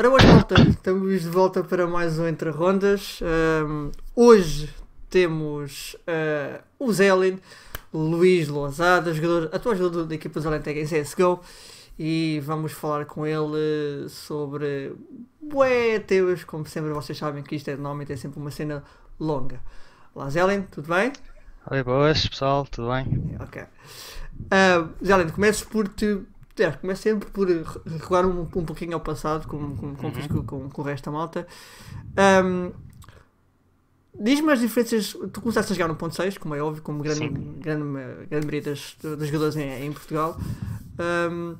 Ora, boa volta, estamos de volta para mais um Entre Rondas. Um, hoje temos uh, o Zelin, Luís Lousada, jogador, atual jogador da equipa Zelentega em CSGO, e vamos falar com ele sobre bué teus, como sempre vocês sabem que isto é normalmente é sempre uma cena longa. Olá Zelin, tudo bem? Oi, boas pessoal, tudo bem? Ok. Uh, Zelin, começo por te é, começo sempre por recuar um, um pouquinho ao passado, como, como, como fiz com, com, com, o resto da malta. Um, Diz-me as diferenças. Tu começaste a jogar no ponto 6, como é óbvio, como grande, grande, grande maioria das, dos jogadores em, em Portugal. Um,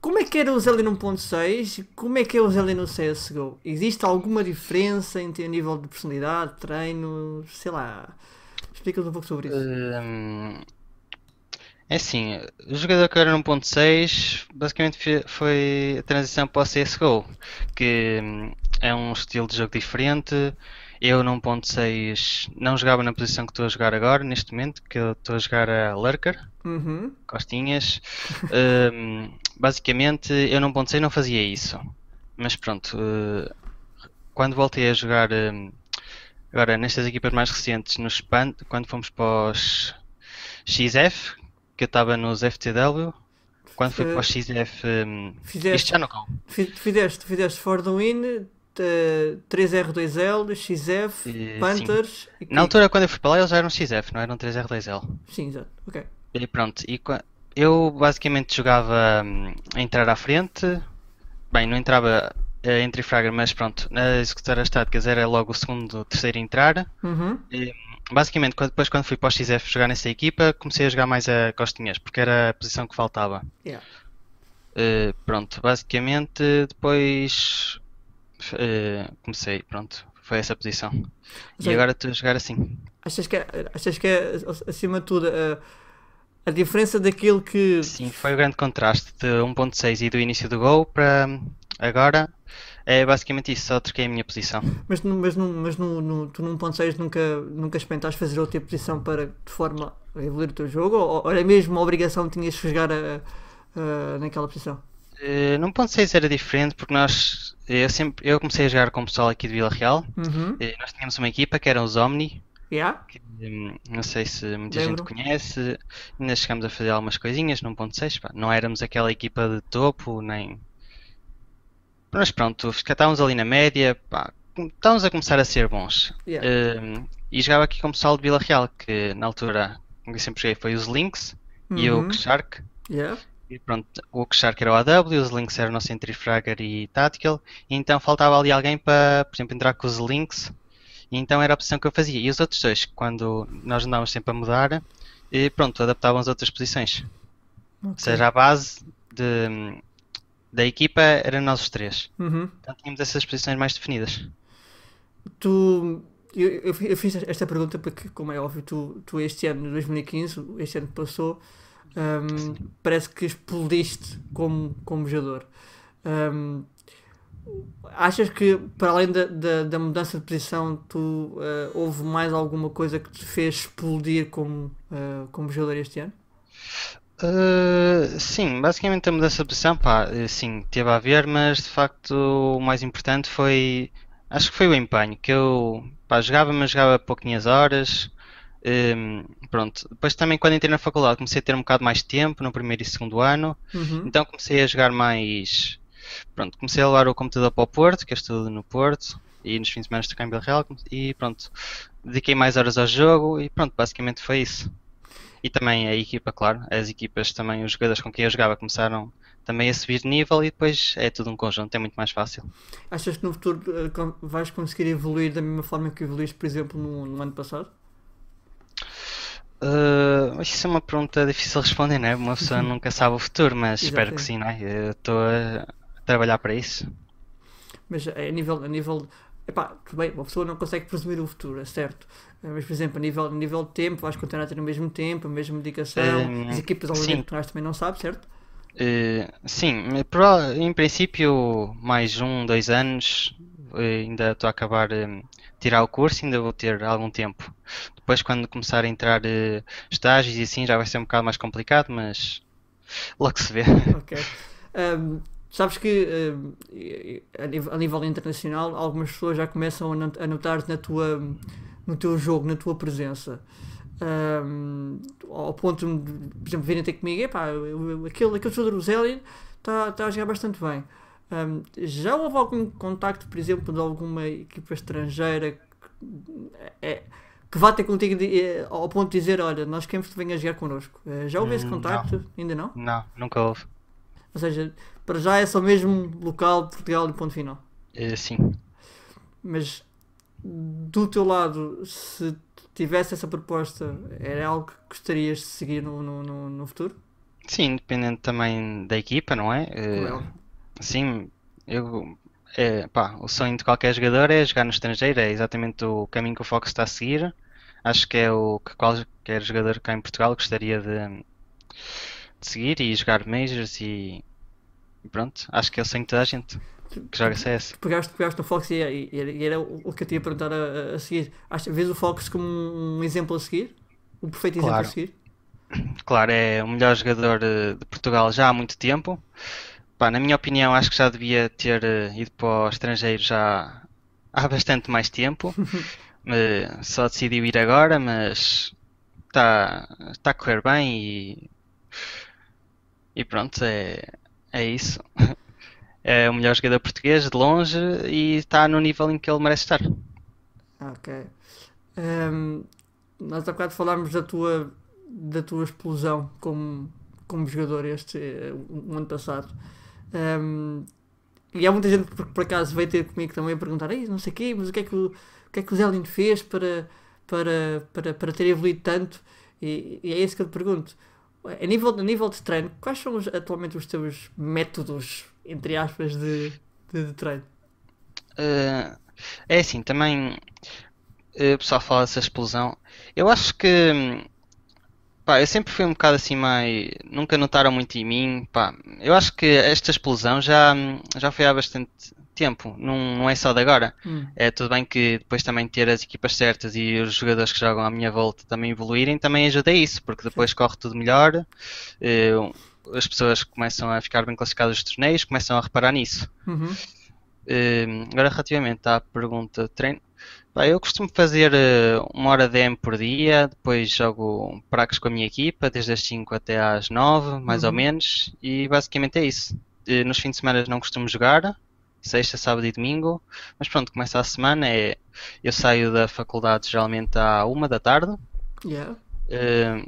como é que era o Zelly no ponto 6 e como é que é o Zelly no CSGO? Existe alguma diferença em nível de personalidade, treino, sei lá? Explica-nos um pouco sobre isso. Um, é assim, o jogador que era no 1.6 basicamente foi a transição para o CSGO, que hum, é um estilo de jogo diferente. Eu no 1.6 não jogava na posição que estou a jogar agora, neste momento, que eu estou a jogar a Lurker, uhum. costinhas. um, basicamente, eu no 1.6 não fazia isso. Mas pronto, uh, quando voltei a jogar uh, agora nestas equipas mais recentes, no Span, quando fomos para os XF, que eu estava nos FTW. Quando fui para o XF. Um, fizeste, isto já no cão. Fizeste, fizeste For the Win, 3R2L, XF, e, Panthers. E na altura, quando eu fui para lá, eles já eram XF, não eram 3R2L. Sim, exato. Ok. E pronto. E, eu basicamente jogava um, a entrar à frente. Bem, não entrava uh, entre Fragger, mas pronto, na executar as táticas era logo o segundo, terceiro a entrar. Uhum. E, basicamente, depois quando fui para o XF jogar nessa equipa, comecei a jogar mais a costinhas, porque era a posição que faltava. Yeah. Uh, pronto, basicamente, depois uh, comecei, pronto, foi essa posição. e agora estou a jogar assim. Achas que é, achas que é acima de tudo, uh, a diferença daquilo que. Sim, foi o grande contraste de 1.6 e do início do gol para agora é basicamente isso, só troquei a minha posição. Mas, mas, mas no, no, tu num ponto 6 nunca, nunca experimentaste fazer outra posição para de forma a evoluir o teu jogo? Ou, ou era mesmo uma obrigação que tinhas de jogar a, a, naquela posição? Uh, num ponto 6 era diferente porque nós eu sempre eu comecei a jogar com o pessoal aqui de Vila Real uhum. uh, nós tínhamos uma equipa que eram os Omni yeah. que, um, não sei se muita Lembro. gente conhece ainda chegámos a fazer algumas coisinhas num ponto 6 pá. não éramos aquela equipa de topo nem mas pronto, estávamos ali na média, pá, estávamos a começar a ser bons. Yeah. Uh, e jogava aqui com o pessoal de Vila Real, que na altura, como eu sempre joguei, foi os Lynx uhum. e o uhum. Shark. Yeah. E pronto, o Shark era o AW, os Lynx eram o nosso Entry Fragger e Tactical. E então faltava ali alguém para, por exemplo, entrar com os Lynx. E então era a opção que eu fazia. E os outros dois, quando nós andávamos sempre a mudar, e pronto, adaptavam as outras posições. Okay. Ou seja, a base de da equipa eram nós os três. Uhum. Então tínhamos essas posições mais definidas. Tu. Eu, eu, eu, fiz esta pergunta porque, como é óbvio, tu, tu este ano, 2015, este ano que passou, um, parece que explodiste como, como jogador. Um, achas que, para além da, da, da, mudança de posição, tu, uh, houve mais alguma coisa que te fez explodir como, uh, como jogador este ano? Uh, sim, basicamente a mudança de posição, pá, eh, sim, teve a ver, mas de facto o mais importante foi, acho que foi o empenho, que eu, pá, jogava, mas jogava pouquinhas horas, um, pronto. Depois também quando entrei na faculdade comecei a ter um bocado mais tempo, no primeiro e segundo ano, uhum. então comecei a jogar mais, pronto, comecei a levar o computador para o Porto, que eu estudo no Porto, e nos fins de semana estou cá em Real, e pronto, dediquei mais horas ao jogo, e pronto, basicamente foi isso. E também a equipa, claro, as equipas também, os jogadores com quem eu jogava começaram também a subir de nível e depois é tudo um conjunto, é muito mais fácil. Achas que no futuro uh, vais conseguir evoluir da mesma forma que evoluíste, por exemplo, no, no ano passado? Uh, isso é uma pergunta difícil de responder, não é? Uma pessoa nunca sabe o futuro, mas espero que sim, é? Eu estou a trabalhar para isso. Mas a nível, a nível Epá, tudo bem, uma pessoa não consegue presumir o futuro, é certo. Eh, mas, por exemplo, a nível, a nível de tempo, vais continuar a ter o mesmo tempo, a mesma dedicação. Um, as equipas ao que nós também não sabes, certo? Uh, sim, em princípio, mais um, dois anos, eh, ainda estou a acabar de tirar o curso, ainda vou ter algum tempo. Depois, quando começar a entrar uh, estágios e assim, já vai ser um bocado mais complicado, mas logo se vê. Ok. Um, Sabes que eh, a nível, internacional algumas pessoas já começam a notar na tua, no teu jogo, na tua presença. Ahm, ao ponto de, por exemplo, virem ter comigo, epá, aquele, aquele jogador do Zélio está tá a jogar bastante bem. Ahm, já houve algum contacto, por exemplo, de alguma equipa estrangeira que, é, que vá ter contigo de- eh, ao ponto de dizer, olha, nós queremos que tu venhas jogar connosco. Eh, já houve esse Hum, contacto? Ainda não? Não, nunca houve. Ou seja, para já é só mesmo local, Portugal e ponto final. Eh, sim. Mas do teu lado, se tivesse essa proposta, era algo que gostarias de seguir no, no, no, futuro? Sim, dependendo também da equipa, não é? Não. Sim, eu, é, pá, o sonho de qualquer jogador é jogar no estrangeiro, é exatamente o caminho que o Fox está a seguir. Acho que é o que qualquer jogador cá em Portugal gostaria de, de seguir e jogar Majors e pronto, acho que é o sonho de toda a gente que joga CS. Pegaste, pegaste no Fox e, e- e era o que eu te ia perguntar a, a- a seguir. Acha, vês o Fox como um, exemplo a seguir? O perfeito exemplo a Claro. seguir? Claro, é o melhor jogador eh, de Portugal já há muito tempo. Pá, na minha opinião, acho que já devia ter eh, ido para o estrangeiro já há bastante mais tempo. Eh, Só decidiu ir agora, mas está está a correr bem e, e pronto, é, é isso. É o melhor jogador português de longe e está no nível em que ele merece estar. Ok. Ehm, nós há bocado falámos da tua, da tua explosão como, como jogador este eh, o ano passado. Ehm, e há muita gente que por, por acaso veio ter comigo também a perguntar "Ei, não sei o quê, mas o que é que o, o que é que o Zé Lindo fez para, para, para, para ter evoluído tanto? E, e é isso que eu te pergunto. A nível, a nível de treino, quais são os- atualmente os teus métodos, entre aspas, de, de, de treino? Eh, é assim, também eh, o pessoal fala dessa explosão. Eu acho que pá, eu sempre fui um bocado assim mais. Nunca notaram muito em mim. Pá, eu acho que esta explosão já, já foi há bastante tempo, não, não é só de agora. Hum. É tudo bem que depois também ter as equipas certas e os jogadores que jogam à minha volta também evoluírem também ajuda a isso, porque depois corre tudo melhor. eh, as pessoas começam a ficar bem classificadas nos torneios, começam a reparar nisso. Uhum. Eh, agora, relativamente à pergunta de treino, pá, eu costumo fazer eh, uma hora de M por dia, depois jogo praques com a minha equipa, desde as 5 até às 9, mais ou Uhum. menos, e basicamente é isso. Eh, nos fins de semana não costumo jogar, sexta, sábado e domingo, mas pronto, começa a semana, é, eu saio da faculdade geralmente à uma da tarde, Yeah. eh,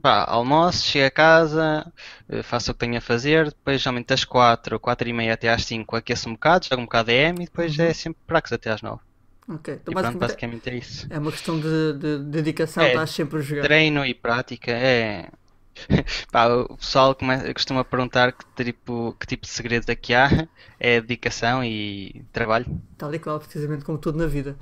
pá, almoço, chego a casa, eh, faço o que tenho a fazer, depois geralmente das 4, 4 e meia até às 5 aqueço um bocado, jogo um bocado de EM e depois Uhum. é sempre praxis até às 9. Ok. Então, E pronto, basicamente, basicamente é isso. É uma questão de, de dedicação, É, estás sempre a jogar. Treino e prática é. Pá, o pessoal come- costuma perguntar que tipo, que tipo de segredo é que há. É dedicação e trabalho. Tal e qual, precisamente como tudo na vida.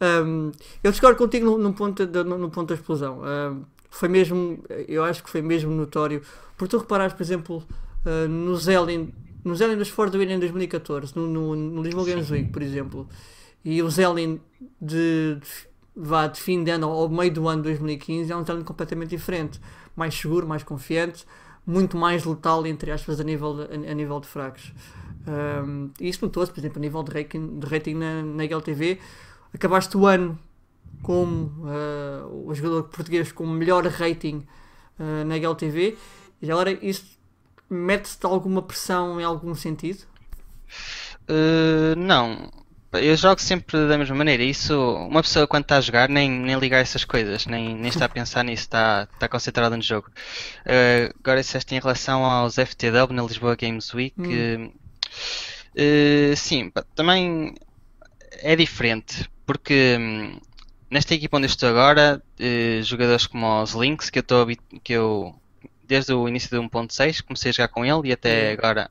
Ahm, eu discordo contigo no, no ponto da, no, no ponto da explosão. Ahm, foi mesmo, eu acho que foi mesmo notório. Porque tu reparaste, por exemplo, ah, no Zelin, no Zelin dos Ford Win em 2014, no, no, no Lisboa Games Week, por exemplo, e o Zelin de, de, vá, de fim de ano ou meio do ano de 2015 é um Zelin completamente diferente. Mais seguro, mais confiante, muito mais letal, entre aspas, a nível de, a, nível de fracos. Um, e isso notou-se, por exemplo, a nível de rating, de rating na, na HLTV. Acabaste o ano como uh, o jogador português com melhor rating uh, na HLTV. E agora isso mete-te alguma pressão em algum sentido? Uh, não, eu jogo sempre da mesma maneira. Isso, uma pessoa quando está a jogar nem, nem liga a essas coisas, nem, nem está a pensar nisso, está, está concentrado no jogo. Uh, agora, disseste em relação aos FTW na Lisboa Games Week, Hum. uh, sim, também é diferente, porque hum, nesta equipa onde eu estou agora, uh, jogadores como os Lynx, que eu estou que eu desde o início do 1.6 comecei a jogar com ele e até Hum. agora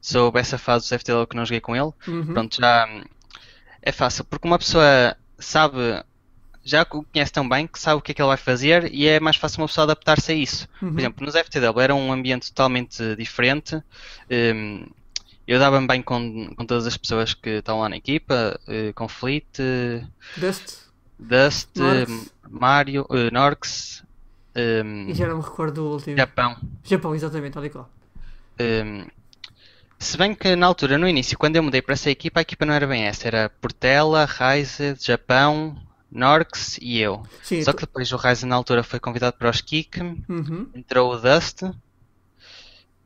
soube essa fase do FTL que não joguei com ele. Uhum. Pronto, já hum, é fácil, porque uma pessoa sabe, já o conhece tão bem que sabe o que é que ele vai fazer e é mais fácil uma pessoa adaptar-se a isso. Uhum. Por exemplo, nos FTW era um ambiente totalmente diferente. hum, eu dava-me bem com, com todas as pessoas que estão lá na equipa, eh, com Fleet, eh, Dust Dust, Norx. eh, Mario, eh, Norx, hum, e já não me recordo do último. Japão. Japão, exatamente, e qual. Hum, Se bem que na altura, no início, quando eu mudei para essa equipa, a equipa não era bem essa. Era Portela, Ryze, Japão, Norx e eu. Sim, Só que depois o Ryze na altura foi convidado para os Kick, Uhum. entrou o Dust.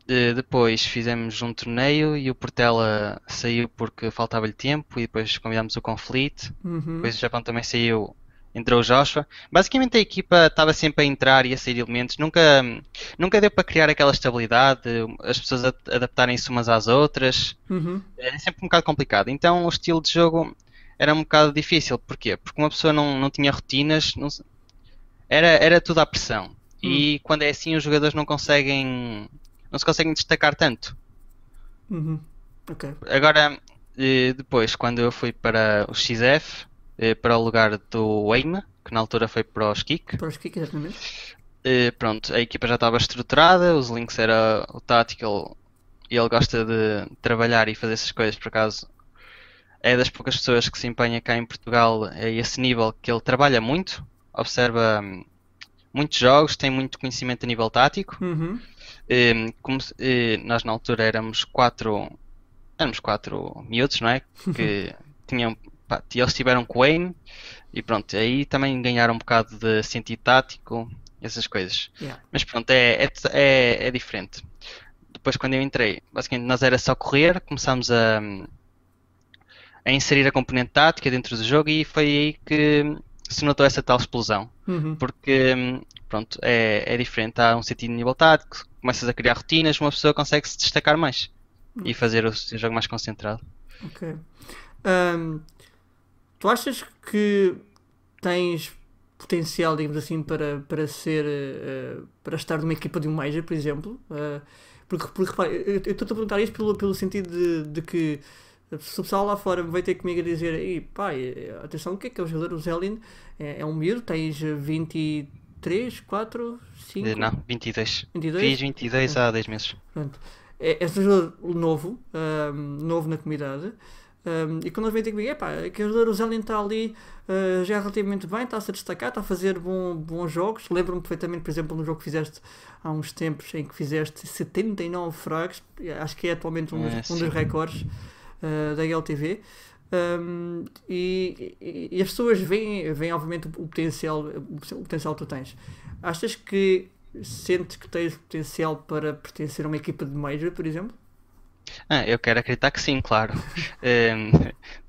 Eh, Depois fizemos um torneio e o Portela saiu porque faltava-lhe tempo e depois convidámos o Conflict. Uhum. Depois o Japão também saiu, entrou o Joshua. Basicamente a equipa estava sempre a entrar e a sair elementos. Nunca, nunca deu para criar aquela estabilidade, as pessoas adaptarem-se umas às outras. Uhum. É sempre um bocado complicado. Então o estilo de jogo era um bocado difícil. Porquê? Porque uma pessoa não, não tinha rotinas, não era, era tudo à pressão. E quando é assim os jogadores não conseguem, não se conseguem destacar tanto. Uhum. Ok. Agora, eh, depois, quando eu fui para o XF, eh, para o lugar do Wayne, que na altura foi para os Kick, Para os kicks, exatamente. eh, pronto, a equipa já estava estruturada, os links era o Tactical e ele gosta de trabalhar e fazer essas coisas, por acaso é das poucas pessoas que se empenha cá em Portugal a esse nível que ele trabalha muito, observa hum, muitos jogos, tem muito conhecimento a nível tático. Uhum. Eh, como se- eh, nós na altura éramos quatro, éramos quatro miúdos, não é? Que tinham, pá, e eles tiveram com o Wayne e pronto, aí também ganharam um bocado de sentido tático, essas coisas. Yeah. Mas pronto, é, é, é, é diferente. Depois quando eu entrei, basicamente nós era só correr, começámos a, a inserir a componente tática dentro do jogo e foi aí que se notou essa tal explosão Uhum. porque hum, pronto, é, é diferente, há um sentido de nível tático, começas a criar rotinas, uma pessoa consegue se destacar mais e fazer o seu jogo mais concentrado. Ok. Ahm, tu achas que tens potencial, digamos assim, para, para ser eh, para estar numa equipa de um Major, por exemplo? Ah, porque, porque repara, eu eu estou a perguntar isto pelo, pelo sentido de, de que se o pessoal lá fora vai ter comigo a dizer Ei, pai, atenção, o que é que é o jogador? O Zelin é, é um miúdo, tens 23, 4, 5, Eh, Não, 22. 22? Fiz 22 há 10 meses. Pronto. É, é um jogador novo, ahm, novo na comunidade. ahm, e quando eles vêm ter comigo, epá, aquele jogador, o Zelin está ali, ah, já relativamente bem, está-se a destacar, está a fazer bom, bons jogos. Lembro-me perfeitamente, por exemplo, no jogo que fizeste há uns tempos, em que fizeste 79 frags, acho que é atualmente um dos, É, um dos recordes ah, da LTV. Ahm, e, e- as pessoas veem, veem obviamente o, potencial, o potencial que tu tens. Achas que sentes que tens potencial para pertencer a uma equipa de Major, por exemplo? Ah, eu quero acreditar que sim, claro. Hum,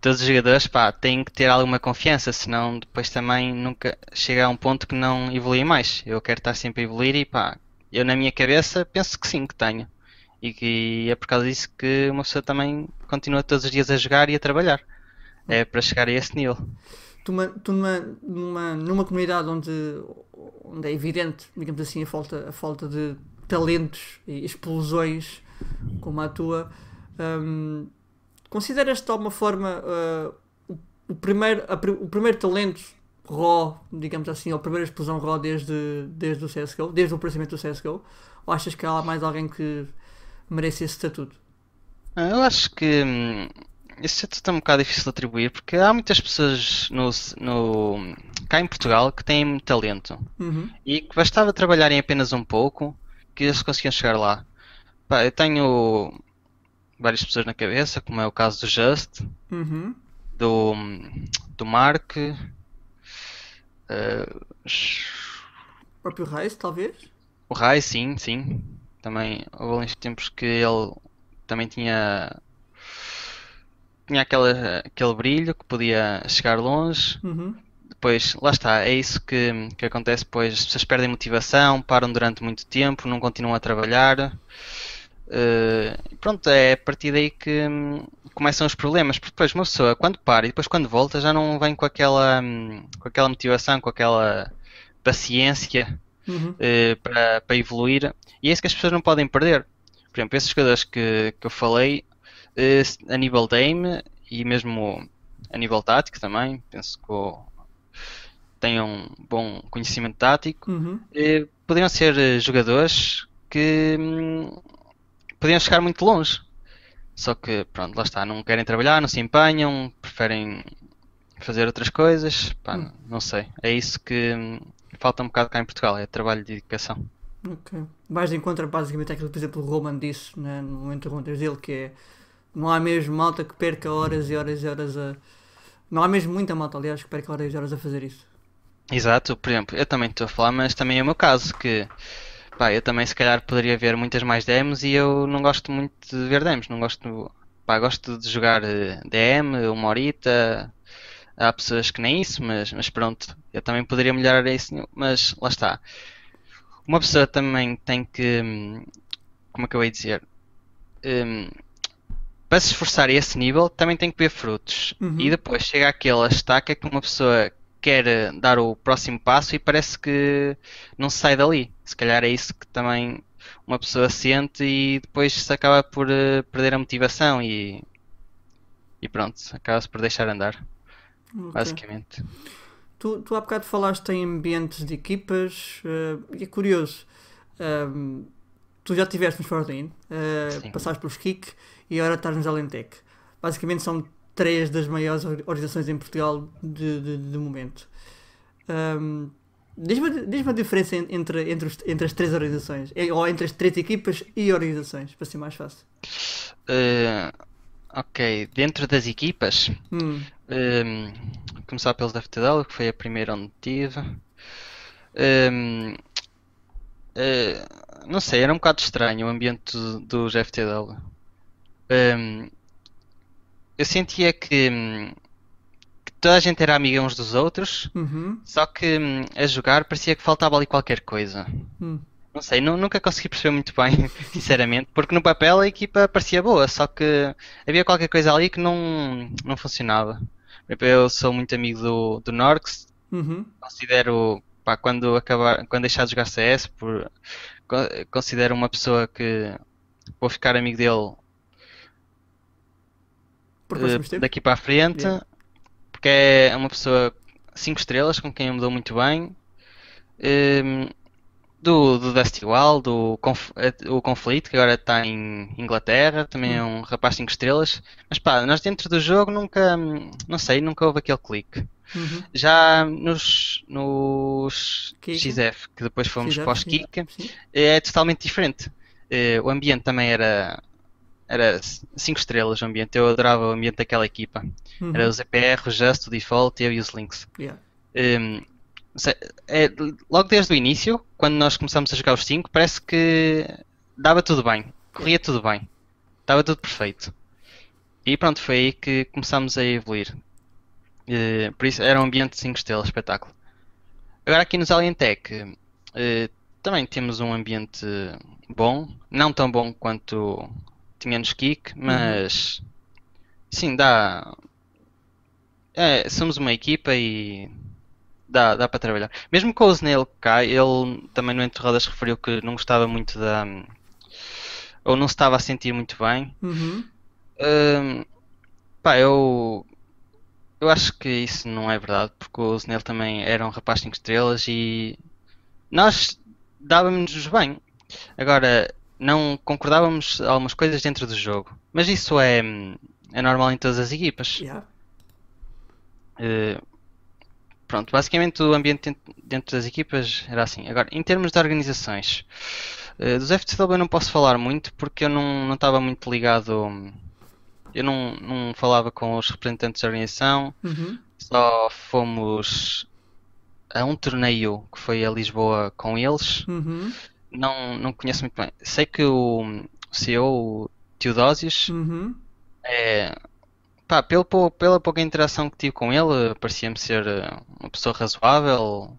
todos os jogadores, pá, têm que ter alguma confiança, senão depois também nunca chega a um ponto que não evolui mais. Eu quero estar sempre a evoluir e pá, eu na minha cabeça penso que sim, que tenho. E que é por causa disso que uma pessoa também continua todos os dias a jogar e a trabalhar. É para chegar a esse nível. Tu, tu numa, numa, numa comunidade onde, onde é evidente, digamos assim, a falta, a falta de talentos e explosões como a tua, hum, consideras-te de alguma forma ah, o, o primeiro, a o primeiro talento raw, digamos assim, ou a primeira explosão raw desde, desde o CSGO, desde o aparecimento do CSGO? Ou achas que há mais alguém que merece esse estatuto? Ah, Eu acho que hum, isso é tudo um bocado difícil de atribuir porque há muitas pessoas no, no, cá em Portugal que têm muito talento. Uhum. E que bastava trabalharem apenas um pouco que eles conseguiam chegar lá. Pá, eu tenho várias pessoas na cabeça, como é o caso do Just, Uhum. do, do Mark, eh, O próprio Rice, talvez? o Rai, sim, sim. Também houve uns tempos que ele também tinha tinha aquela, aquele brilho que podia chegar longe. Uhum. Depois, lá está, é isso que, que acontece, pois as pessoas perdem motivação, param durante muito tempo, não continuam a trabalhar. Eh, pronto, é a partir daí que hum, começam os problemas, porque depois uma pessoa quando para e depois quando volta já não vem com aquela, hum, com aquela motivação, com aquela paciência Uhum. eh, para, para evoluir, e é isso que as pessoas não podem perder. Por exemplo, esses jogadores que, que eu falei, eh, a nível de aim e mesmo a nível tático também, penso que o- tenham um bom conhecimento tático, Uhum. eh, poderiam ser eh, jogadores que hum, podiam chegar muito longe. Só que, pronto, lá está, não querem trabalhar, não se empenham, preferem fazer outras coisas, pá, Hum. não sei. É isso que hum, falta um bocado cá em Portugal, é trabalho de dedicação. Ok. Vais de encontro basicamente aquilo que, por exemplo, o Roman disse né, no momento de dele, que é não há mesmo malta que perca horas e horas e horas a. Não há mesmo muita malta, aliás, que perca horas e horas a fazer isso. Exato, por exemplo, eu também estou a falar, mas também é o meu caso, que pá, eu também se calhar poderia ver muitas mais demos e eu não gosto muito de ver demos, não gosto, pá, gosto de jogar eh, DM, uma horita, há pessoas que nem isso, mas, mas pronto, eu também poderia melhorar isso, mas lá está. Uma pessoa também tem que, hum, como é que eu ia dizer, um, para se esforçar a esse nível, também tem que ver frutos. Uhum. E depois chega aquela estaca que uma pessoa quer eh, dar o próximo passo e parece que não se sai dali. Se calhar é isso que também uma pessoa sente e depois se acaba por uh, perder a motivação e, e pronto, acaba-se por deixar andar. Okay. Basicamente. Tu, tu há bocado falaste em ambientes de equipas uh, e é curioso. Um, tu já estiveste nos Fortin, uh, passaste pelos Kik e agora estás nos Alentec. Basicamente são três das maiores organizações em Portugal de, de, de momento. Um, Diz-me diz a diferença entre, entre, os, entre as três organizações, ou entre as três equipas e organizações, para ser mais fácil. Uh, ok, dentro das equipas, hum. Um, começar pelos FTW, que foi a primeira onde tive. Um, uh, não sei, era um bocado estranho o ambiente dos FTW. Um, eu sentia que, que, toda a gente era amiga uns dos outros, uhum. só que a jogar parecia que faltava ali qualquer coisa. Uhum. Não sei, nunca consegui perceber muito bem, sinceramente, porque no papel a equipa parecia boa, só que havia qualquer coisa ali que não, não funcionava. Eu sou muito amigo do, do Norx, uhum. considero, pá, quando, acabar, quando deixar de jogar CS, por, considero uma pessoa que vou ficar amigo dele uh, daqui para a frente, yeah. porque é uma pessoa 5 estrelas com quem eu me dou muito bem. Um, ehm, do, do Dusty Wall, do conf, eh, o Conflito, que agora está em Inglaterra, também é um rapaz 5 estrelas. Mas pá, nós dentro do jogo nunca, não sei, nunca houve aquele clique. Uhum. Já nos, nos XF, que depois fomos para os Kik, é totalmente diferente. Uh, o ambiente também era era 5 estrelas o ambiente. Eu adorava o ambiente daquela equipa. Uhum. Era o ZPR, o Just, o Default, eu e os Links. Yeah. Um, é, logo desde o início, quando nós começamos a jogar os 5, parece que dava tudo bem, corria tudo bem, estava tudo perfeito. E pronto, foi aí que começámos a evoluir. Uh, por isso era um ambiente de 5 estrelas, espetáculo. Agora aqui nos Alien Tech uh, também temos um ambiente bom, não tão bom quanto tinha nos Kick, uhum. mas uhum. sim, dá. É, somos uma equipa e dá, dá para trabalhar. Mesmo com o Snail cá, ele também no Enterradas referiu que não gostava muito da. ou não se estava a sentir muito bem. Uhum. Um, pá, eu. Eu acho que isso não é verdade, porque o Snail também era um rapaz 5 estrelas e nós dávamos-nos bem. Agora, não concordávamos algumas coisas dentro do jogo. Mas isso é, é normal em todas as equipas. Yeah. Uh, pronto, basicamente o ambiente dentro das equipas era assim. Agora, em termos de organizações, uh, dos FTW eu não posso falar muito porque eu não, não estava muito ligado. Eu não, não falava com os representantes da organização, uhum. só fomos a um torneio que foi a Lisboa com eles. Uhum não, não conheço muito bem. Sei que o CEO, o Teodósios, uhum. é. Pá, pelo, pela pouca interação que tive com ele, parecia-me ser eh, uma pessoa razoável.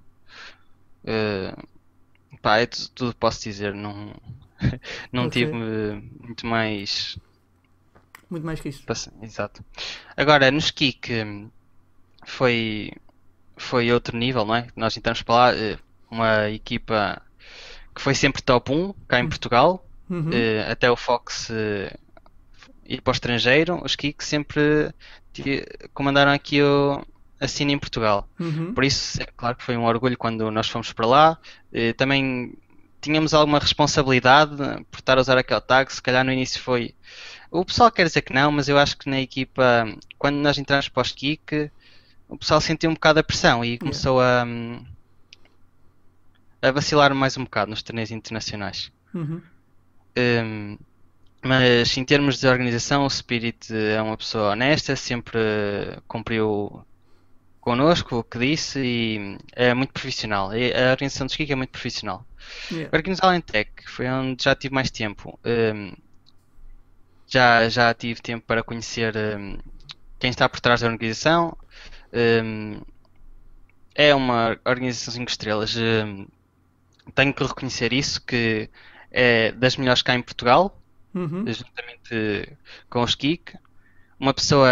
Uh, pá, é tudo, posso dizer. Não, não okay. tive muito mais. Muito mais que isso. Exato. Agora, no Skik foi, foi outro nível, não é? Nós entramos para lá, eh, uma equipa que foi sempre top 1 cá em Portugal, uhum. uh, até o Fox ir para o estrangeiro, os Kicks sempre comandaram aqui o, a cena em Portugal. Uhum. Por isso, é claro que foi um orgulho quando nós fomos para lá. Também tínhamos alguma responsabilidade por estar a usar aquele tag, se calhar no início foi. O pessoal quer dizer que não, mas eu acho que na equipa, quando nós entramos para os Kick, o pessoal sentiu um bocado a pressão e começou yeah. a. A vacilar mais um bocado nos torneios internacionais. Uhum. Um, mas em termos de organização, o Spirit é uma pessoa honesta, sempre cumpriu connosco o que disse e é muito profissional. A organização do Skik é muito profissional. Yeah. A organização Alentec foi onde já tive mais tempo. Um, já, já tive tempo para conhecer um, quem está por trás da organização. Um, é uma organização 5 estrelas. Um, tenho que reconhecer isso, que é das melhores cá em Portugal, Uhum. juntamente com os Kik. Uma pessoa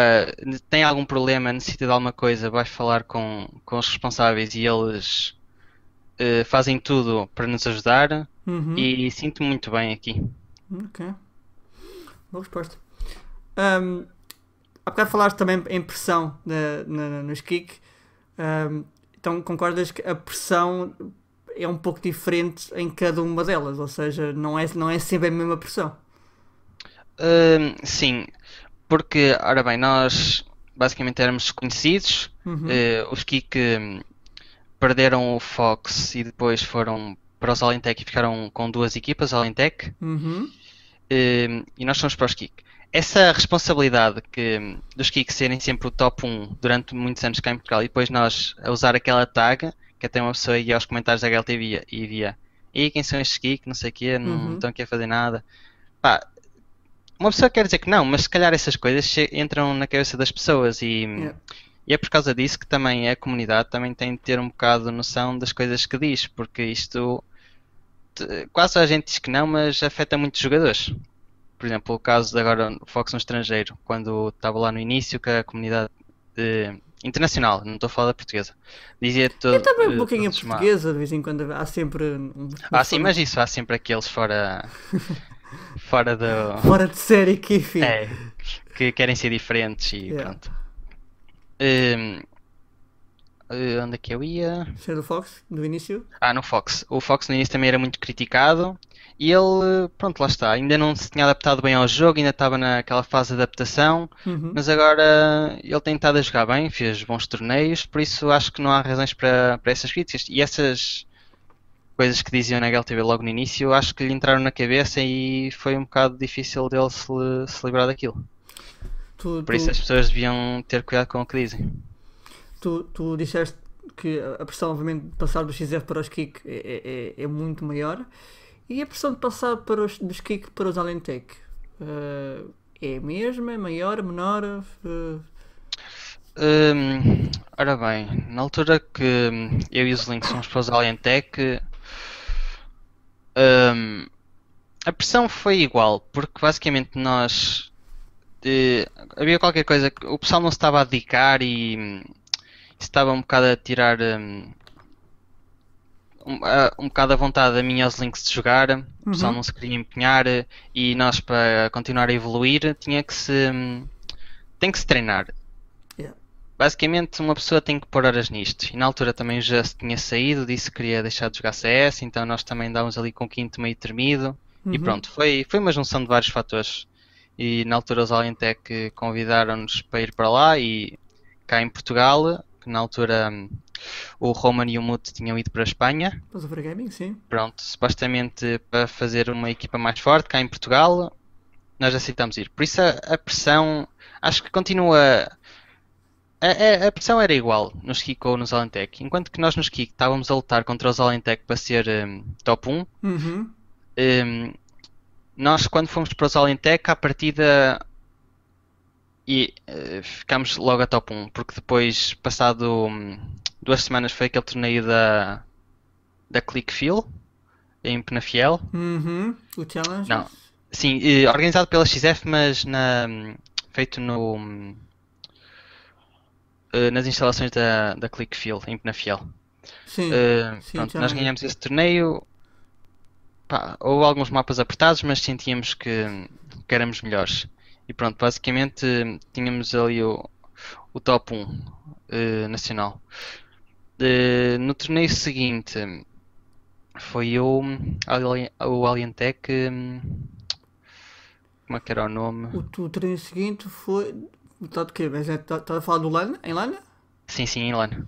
tem algum problema, necessita de alguma coisa, vai falar com, com os responsáveis e eles eh, fazem tudo para nos ajudar Uhum. e sinto-me muito bem aqui. Ok. Boa resposta. Um, há bocado falaste também em pressão na, na, nos kick. Um, então concordas que a pressão é um pouco diferente em cada uma delas, ou seja, não é, não é sempre a mesma pressão. Sim, porque, ora bem, nós basicamente éramos desconhecidos. Uhum. Eh, os Kik perderam o Fox e depois foram para os Alentec e ficaram com duas equipas, Alentec. Uhum. Um, e nós fomos para os Kik. Essa responsabilidade que, dos Kik serem sempre o top 1 durante muitos anos cá em Portugal e depois nós a usar aquela tag, que até uma pessoa ia aos comentários da HLTV e via e quem são estes Kik, não sei o quê, não Uhum. estão aqui a fazer nada. Pá, uma pessoa quer dizer que não, mas se calhar essas coisas entram na cabeça das pessoas e, Yeah. e é por causa disso que também a comunidade também tem de ter um bocado de noção das coisas que diz, porque isto quase a gente diz que não, mas afeta muitos jogadores. Por exemplo, o caso de agora o Fox no estrangeiro, quando estava lá no início que a comunidade eh, internacional, não estou a falar da portuguesa, dizia todo, Eu também um eh, pouquinho mal. portuguesa, de vez em quando há sempre um, Ah, sim, mas isso há sempre aqueles fora fora do fora de série que enfim. é, que querem ser diferentes e Yeah. pronto. Hum, eh, onde é que eu ia? Ser do Fox, do início. Ah, no Fox. O Fox no início também era muito criticado e ele, pronto, lá está. Ainda não se tinha adaptado bem ao jogo, ainda estava naquela fase de adaptação, Uhum. mas agora ele tem estado a jogar bem, fez bons torneios, por isso acho que não há razões para, para essas críticas. E essas coisas que diziam na HLTV logo no início, acho que lhe entraram na cabeça e foi um bocado difícil dele se, se livrar daquilo. Tu, Por isso tu- as pessoas deviam ter cuidado com o que dizem. Tu, tu disseste que a pressão, obviamente, de passar do XF para os kick é, é, é muito maior e a pressão de passar para os, dos kick para os Alentec eh, é a mesma, é maior, menor? eh, Hum, ora bem, na altura que eu e os Links fomos para os Alientec, hum, a pressão foi igual, porque basicamente nós eh, havia qualquer coisa que o pessoal não se estava a dedicar e hum, estava um bocado a tirar hum, um, a- um bocado a vontade da minha aos Links de jogar, o pessoal Uhum. não se queria empenhar e nós para continuar a evoluir tinha que se hum, tem que se treinar. Basicamente, uma pessoa tem que pôr horas nisto. E na altura também o Just tinha saído, disse que queria deixar de jogar CS, então nós também andávamos ali com o quinto meio tremido. E Uhum. pronto, foi, foi uma junção de vários fatores. E na altura os Alientec convidaram-nos para ir para lá e cá em Portugal, que na altura hum, o Roman e o Mute tinham ido para a Espanha. Para os Overgaming, sim. Pronto, supostamente para fazer uma equipa mais forte cá em Portugal, nós aceitamos ir. Por isso a, a pressão, acho que continua. A, a- a pressão era igual nos Kik ou nos Alentec. Enquanto que nós nos Kik estávamos a lutar contra os Alentec para ser hum, top 1, Uhum. hum, nós quando fomos para os Alentec, à partida e, eh, ficámos logo a top 1, porque depois, passado hum, duas semanas, foi aquele torneio da, da Clickfield em Penafiel. Uhum. O challenge? Não. Sim, eh, organizado pela XF, mas na, hum, feito no, eh, nas instalações da, da Clickfield em Penafiel. Sim. Eh, sim, pronto, nós ganhamos esse torneio. Pá, houve alguns mapas apertados, mas sentíamos que, que éramos melhores. E pronto, basicamente tínhamos ali o, o top 1 eh, nacional. Eh, no torneio seguinte foi o, o Alientec. hum, Como é que era o nome? O, o treino seguinte foi. Está de quê? Mas é- Está está a falar do LAN? Em LAN? Sim, sim, em LAN.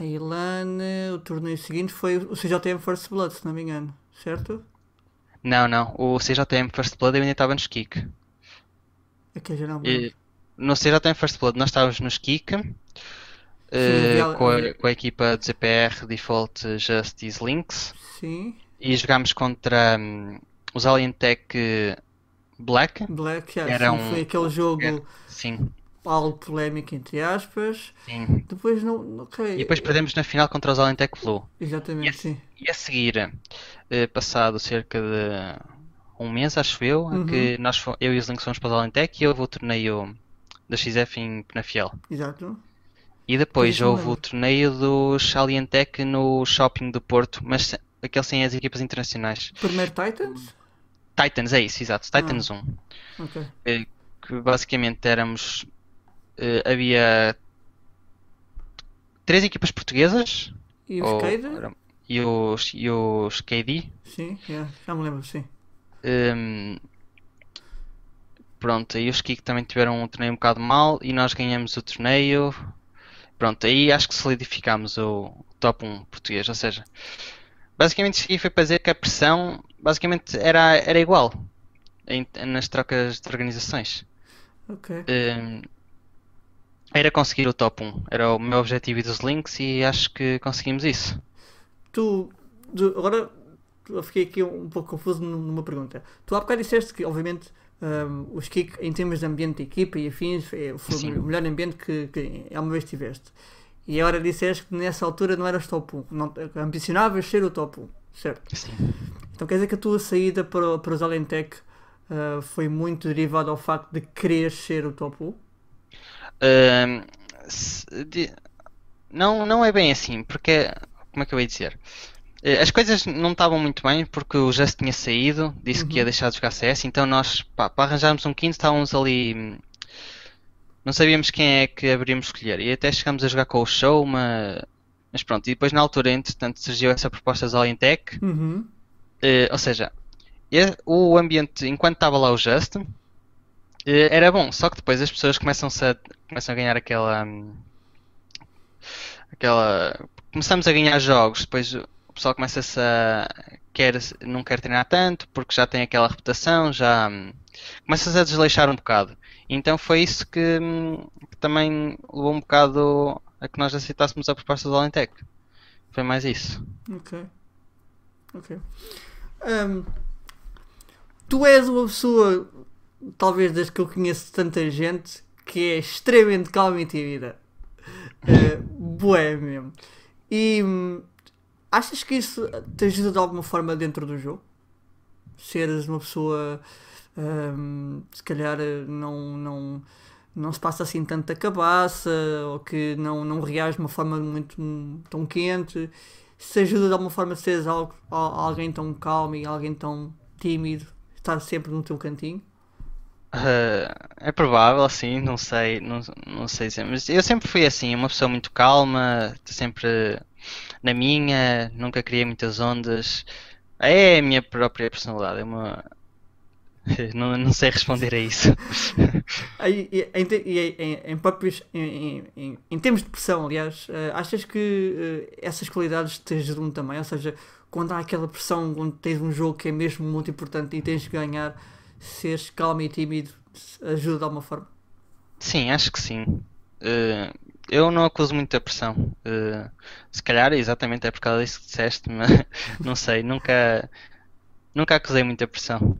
A Ilan, o torneio seguinte foi o CJM First Blood, se não me engano, certo? Não, não. O CJM First Blood eu ainda estava nos Kick. É que eu já não me E lembro. no CJM First Blood nós estávamos nos Kick, Sim, eh, com a, com a equipa de ZPR, Default, Justice, Lynx. Sim, E jogámos contra hum, os Alien Tech Black. Black, já, Era sim, um- foi aquele jogo Sim, algo polémico, entre aspas. sim. Depois não. Ok. E depois perdemos na final contra os Alien Tech Blue. Exatamente, Yes. sim. E a seguir, eh, passado cerca de um mês, acho eu, Uhum. que nós, eu e os Lynx fomos para os Alien Tech e houve o torneio da XF em Penafiel. Exato. E depois houve o lembro. torneio dos Alien Tech no shopping do Porto, mas aquele sem as equipas internacionais. Primeiro Titans? Titans, é isso, exato, Titans 1. Ok. eh, que basicamente éramos. Eh, havia três equipas portuguesas E os era- e os, e os KD. Sim, yeah, já me lembro, sim. Hum, pronto, aí os Kik também tiveram um torneio um bocado mal e nós ganhamos o torneio. Pronto, aí acho que solidificámos o top 1 português. Ou seja, basicamente aqui foi para dizer que a pressão basicamente era, era igual em- nas trocas de organizações. Ok. Hum, era conseguir o top 1. Era o meu objetivo e dos links e acho que conseguimos isso. Tu, tu- agora eu fiquei aqui um pouco confuso num- numa pergunta. Tu há bocado disseste que, obviamente, um, os Kik, em termos de ambiente de equipa e afins, é- foi Sim. o melhor ambiente que, que alguma vez tiveste. E agora disseste que nessa altura não eras top 1, não, ambicionavas ser o top 1, certo? Sim. Então quer dizer que a tua saída para, para os Alentec uh, foi muito derivada ao facto de querer ser o top 1? Se- de- não, não é bem assim, porque como é que eu ia dizer? Eh, As coisas não estavam muito bem porque o Just tinha saído, disse que ia Uhum. deixar de jogar CS, então nós, pá, para arranjarmos um quinto, estávamos ali. hum, Não sabíamos quem é que haveríamos de escolher. E até chegámos a jogar com o show, mas, mas pronto. E depois na altura, entretanto, surgiu essa proposta das Alien Tech. Uhum. Eh, ou seja, o ambiente, enquanto estava lá o Just, era bom. Só que depois as pessoas começam-se a, começam a ganhar aquela. hum, aquela. Começamos a ganhar jogos, depois o pessoal começa-se a. Quer, não quer treinar tanto porque já tem aquela reputação, já. hum, Começa-se a desleixar um bocado. Então foi isso que, hum, que também levou um bocado a que nós aceitássemos a proposta do Alentec. Foi mais isso. Ok. Ok. Ahm, tu és uma pessoa, talvez das que eu conheço tanta gente, que é extremamente calma e tímida. Uh, bué mesmo. E hum, achas que isso te ajuda de alguma forma dentro do jogo? Seres uma pessoa, hum, se calhar, não, não, não se passa assim tanta cabaça, ou que não, não reage de uma forma muito hum, tão quente. Se ajuda de alguma forma a seres algo, al- alguém tão calmo e alguém tão tímido, estar sempre no teu cantinho? Ah, é provável, sim, não sei, não, não sei dizer, mas eu sempre fui assim, uma pessoa muito calma, sempre na minha, nunca criei muitas ondas. É a minha própria personalidade, é uma... Não, não sei responder a isso. E- em, em, próprios, em, em- em termos de pressão, aliás, eh, achas que eh, essas qualidades te ajudam também? Ou seja, quando há aquela pressão, quando tens um jogo que é mesmo muito importante e tens de ganhar, seres calmo e tímido ajuda de alguma forma? Sim, acho que sim. Ah, eu não acuso muita pressão. Ah, se calhar, exatamente, é por causa disso que disseste, mas não sei, nunca, nunca acusei muita pressão.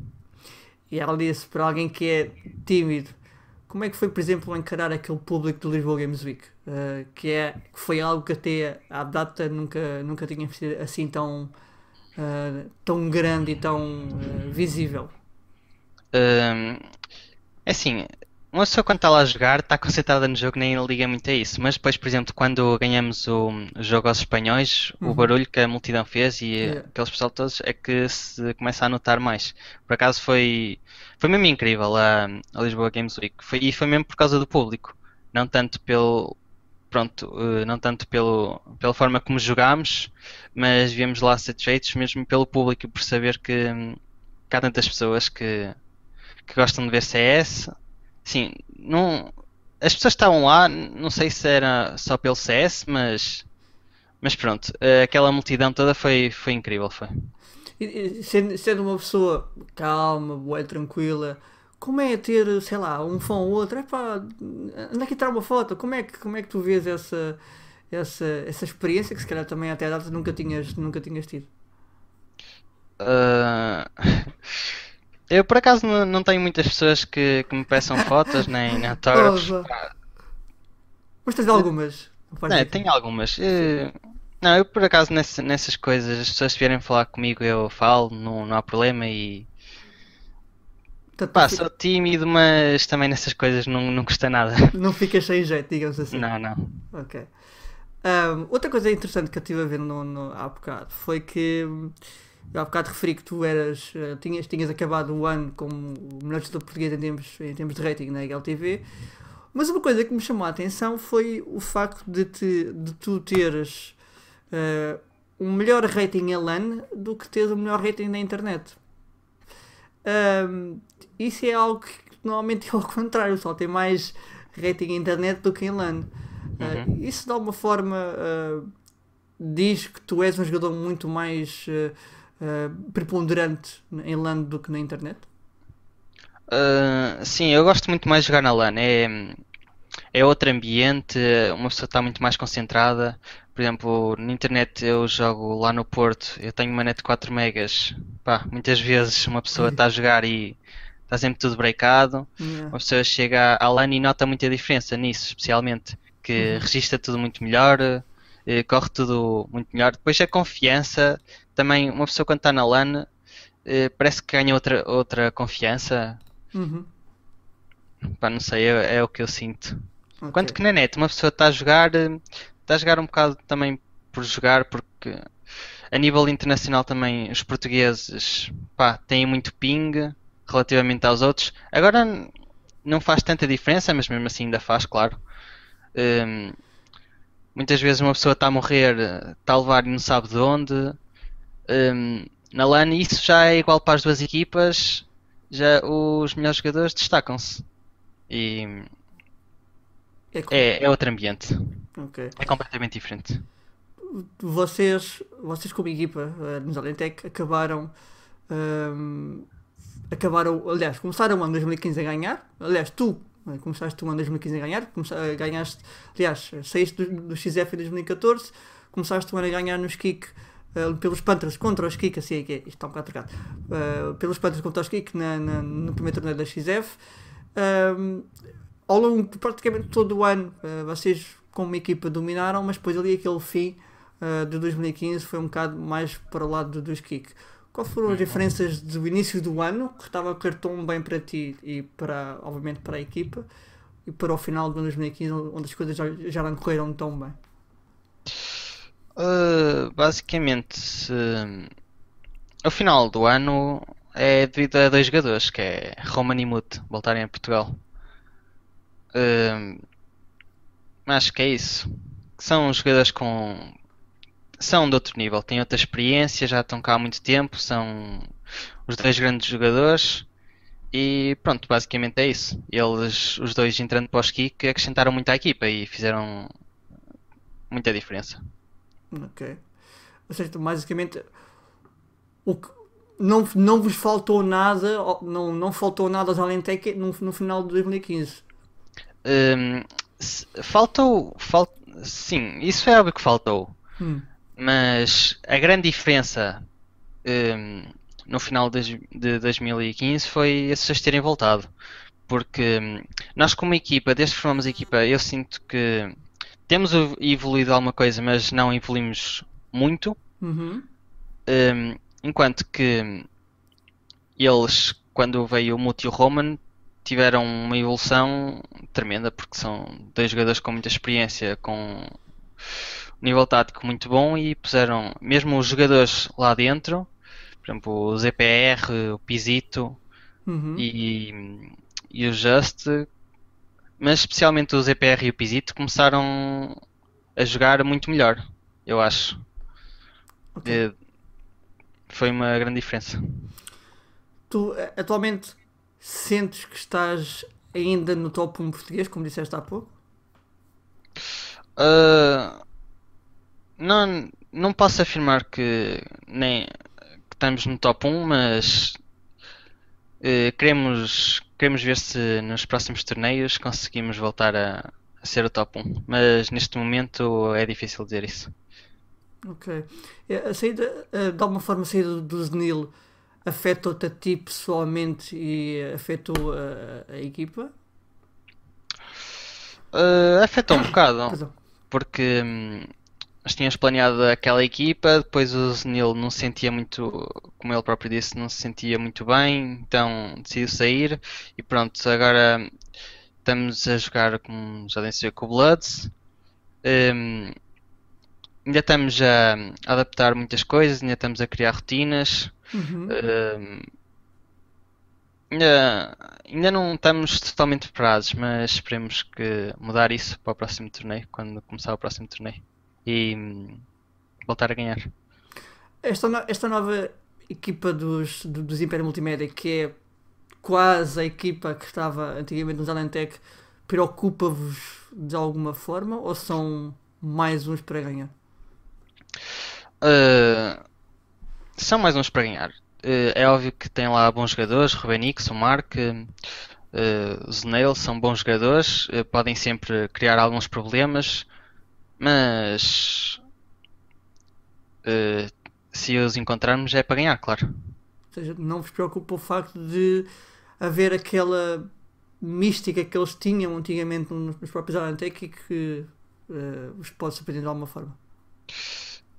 E ela disse para alguém que é tímido, como é que foi, por exemplo, encarar aquele público do Lisboa Games Week? Eh, que, é, que foi algo que até à data nunca, nunca tinha sido assim tão, tão grande e tão visível. Hum, é assim, uma pessoa quando está lá a jogar está concentrada no jogo nem liga muito a isso. Mas depois, por exemplo, quando ganhamos o, o jogo aos espanhóis, o Uhum. barulho que a multidão fez e Yeah. aqueles pessoal todos é que se começa a notar mais. Por acaso foi, foi mesmo incrível a, a Lisboa Games Week. Foi, e foi mesmo por causa do público. Não tanto pelo, pronto, eh, não tanto pelo, pela forma como jogámos, mas viemos lá satisfeitos mesmo pelo público por saber que, que há tantas pessoas que que gostam de ver CS. Sim, não, as pessoas estavam lá, não sei se era só pelo CS, mas Mas pronto, aquela multidão toda foi, foi incrível, foi. Sendo, sendo uma pessoa calma, boa, tranquila, como é ter, sei lá, um fã ou outro? Epá, anda aqui tirar uma foto. Como é que, como é que tu vês essa, essa, essa experiência que se calhar também até a data nunca tinhas, nunca tinhas tido? Ah, eu por acaso não, não tenho muitas pessoas que, que me peçam fotos nem, nem autógrafos. Opa. Mas tens algumas. Não Não, tenho algumas. Eh, Não, eu por acaso nessa- nessas coisas, as pessoas se vierem falar comigo, eu falo, não, não há problema e Portanto, pá, sou tímido, mas também nessas coisas não, não custa nada. não ficas sem jeito, digamos assim. Não, não. Ok. Ahm, outra coisa interessante que eu estive a ver no, no- há bocado foi que hum, eu há bocado referi que tu eras, eh, tinhas, tinhas acabado o ano como o melhor jogador português em termos, em termos de rating na HLTV, mas uma coisa que me chamou a atenção foi o facto de, te, de tu teres eh, um melhor rating em LAN do que teres o melhor rating na internet. Ahm, isso é algo que normalmente é ao contrário, só tem mais rating em internet do que em LAN. Uh, isso de alguma forma uh, diz que tu és um jogador muito mais uh, uh, preponderante em LAN do que na internet? Ah, sim, eu gosto muito mais de jogar na LAN. É, é outro ambiente, uma pessoa está muito mais concentrada. Por exemplo, na internet eu jogo lá no Porto, eu tenho uma net de 4 megas. Pá, muitas vezes uma pessoa está a jogar e está sempre tudo breakado. Yeah. Uma pessoa chega à LAN e nota muita diferença nisso, especialmente. Que registra tudo muito melhor, eh, corre tudo muito melhor. Depois a confiança, também uma pessoa quando está na LAN, eh, parece que ganha outra, outra confiança. Uhum. Pá, não sei, é, é o que eu sinto. Ok. Quanto que na net, uma pessoa está a jogar, eh, está a jogar um bocado também por jogar, porque a nível internacional também os portugueses, pá, têm muito ping relativamente aos outros. Agora não faz tanta diferença, mas mesmo assim ainda faz, claro. Hum, muitas vezes uma pessoa está a morrer, eh, está a levar e não sabe de onde. Hum, na LAN isso já é igual para as duas equipas, já os melhores jogadores destacam-se. E É co- é, é outro ambiente. ok. É completamente diferente. Vocês, vocês como equipa uh, nos Alentec acabaram ahm, acabaram, aliás, começaram o ano 2015 a ganhar. Aliás, tu eh, começaste o ano 2015 a ganhar, começa- eh, ganhaste, aliás, saíste do, do XF em 2014, começaste o ano a ganhar nos Kik eh, pelos Panthers contra os Kik, assim é que é, isto está um bocado trocado, Eh, pelos Panthers contra os Kik na, na- no primeiro torneio da XF. Ahm, ao longo de praticamente todo o ano, eh, vocês como equipa dominaram, mas depois ali aquele fim de 2015 foi um bocado mais para o lado do- dos Kik. Quais foram as diferenças do início do ano, que estava a correr tão bem para ti e para, obviamente, para a equipa, e para o final ano 2015, onde as coisas já, já não correram tão bem? Uh, basicamente, hum, o final do ano é devido a dois jogadores, que é Roman e Mute, voltarem a Portugal. Hum, acho que é isso. São jogadores com. São de outro nível, têm outra experiência, já estão cá há muito tempo, são os dois grandes jogadores. E pronto, basicamente é isso. Eles, os dois entrando para os kick, acrescentaram muito à equipa e fizeram muita diferença. Ok. Ou seja, basicamente, o que, não, não vos faltou nada, não, não faltou nada aos Alentec no, no final de 2015. Hum, se- faltou, fal- sim, isso é óbvio que faltou, Hum. mas a grande diferença hum, no final de, de 2015 foi esses terem voltado, porque hum, nós como equipa, desde que formamos a equipa, eu sinto que temos ev- evoluído alguma coisa, mas não evoluímos muito, Uhum. hum, enquanto que eles, quando veio o Muti e o Roman, tiveram uma evolução tremenda, porque são dois jogadores com muita experiência, com um nível tático muito bom e puseram, mesmo os jogadores lá dentro, por exemplo, o ZPR, o Pizito Uhum. e, e o Just, mas especialmente o ZPR e o Pizito começaram a jogar muito melhor, eu acho. Ok. Eh, Foi uma grande diferença. Tu eh, atualmente sentes que estás ainda no top 1 português, como disseste há pouco? Ah, não, não posso afirmar que nem que estamos no top 1, mas eh, queremos, queremos ver se nos próximos torneios conseguimos voltar a, a ser o top 1. Mas neste momento é difícil dizer isso. Ok. É, A saída, eh, de alguma forma, a saída do Zenil afetou-te a ti pessoalmente e afetou a, a equipa? Eh, afetou um bocado, Perdão. porque hum, nós tínhamos planeado aquela equipa, depois o Zenil não se sentia muito, como ele próprio disse, não se sentia muito bem, então decidiu sair e pronto, agora estamos a jogar, como já disse, com o Bloods. Hum, ainda estamos a adaptar muitas coisas, ainda estamos a criar rotinas. Uhum. Hum, ainda, ainda não estamos totalmente preparados, mas esperemos que mudar isso para o próximo torneio, quando começar o próximo torneio. E hum, voltar a ganhar. Esta, no- esta nova equipa dos, do- dos Império Multimédia, que é quase a equipa que estava antigamente nos Alentec, preocupa-vos de alguma forma ou são mais uns para ganhar? Uh, são mais uns para ganhar. Uh, é óbvio que tem lá bons jogadores, Rubenix, o Mark, uh, Zeneil, são bons jogadores, uh, podem sempre criar alguns problemas, mas uh, se os encontrarmos é para ganhar, claro. Ou seja, não vos preocupa o facto de haver aquela mística que eles tinham antigamente nos, próprios Alentec e que eh, os pode surpreender de alguma forma.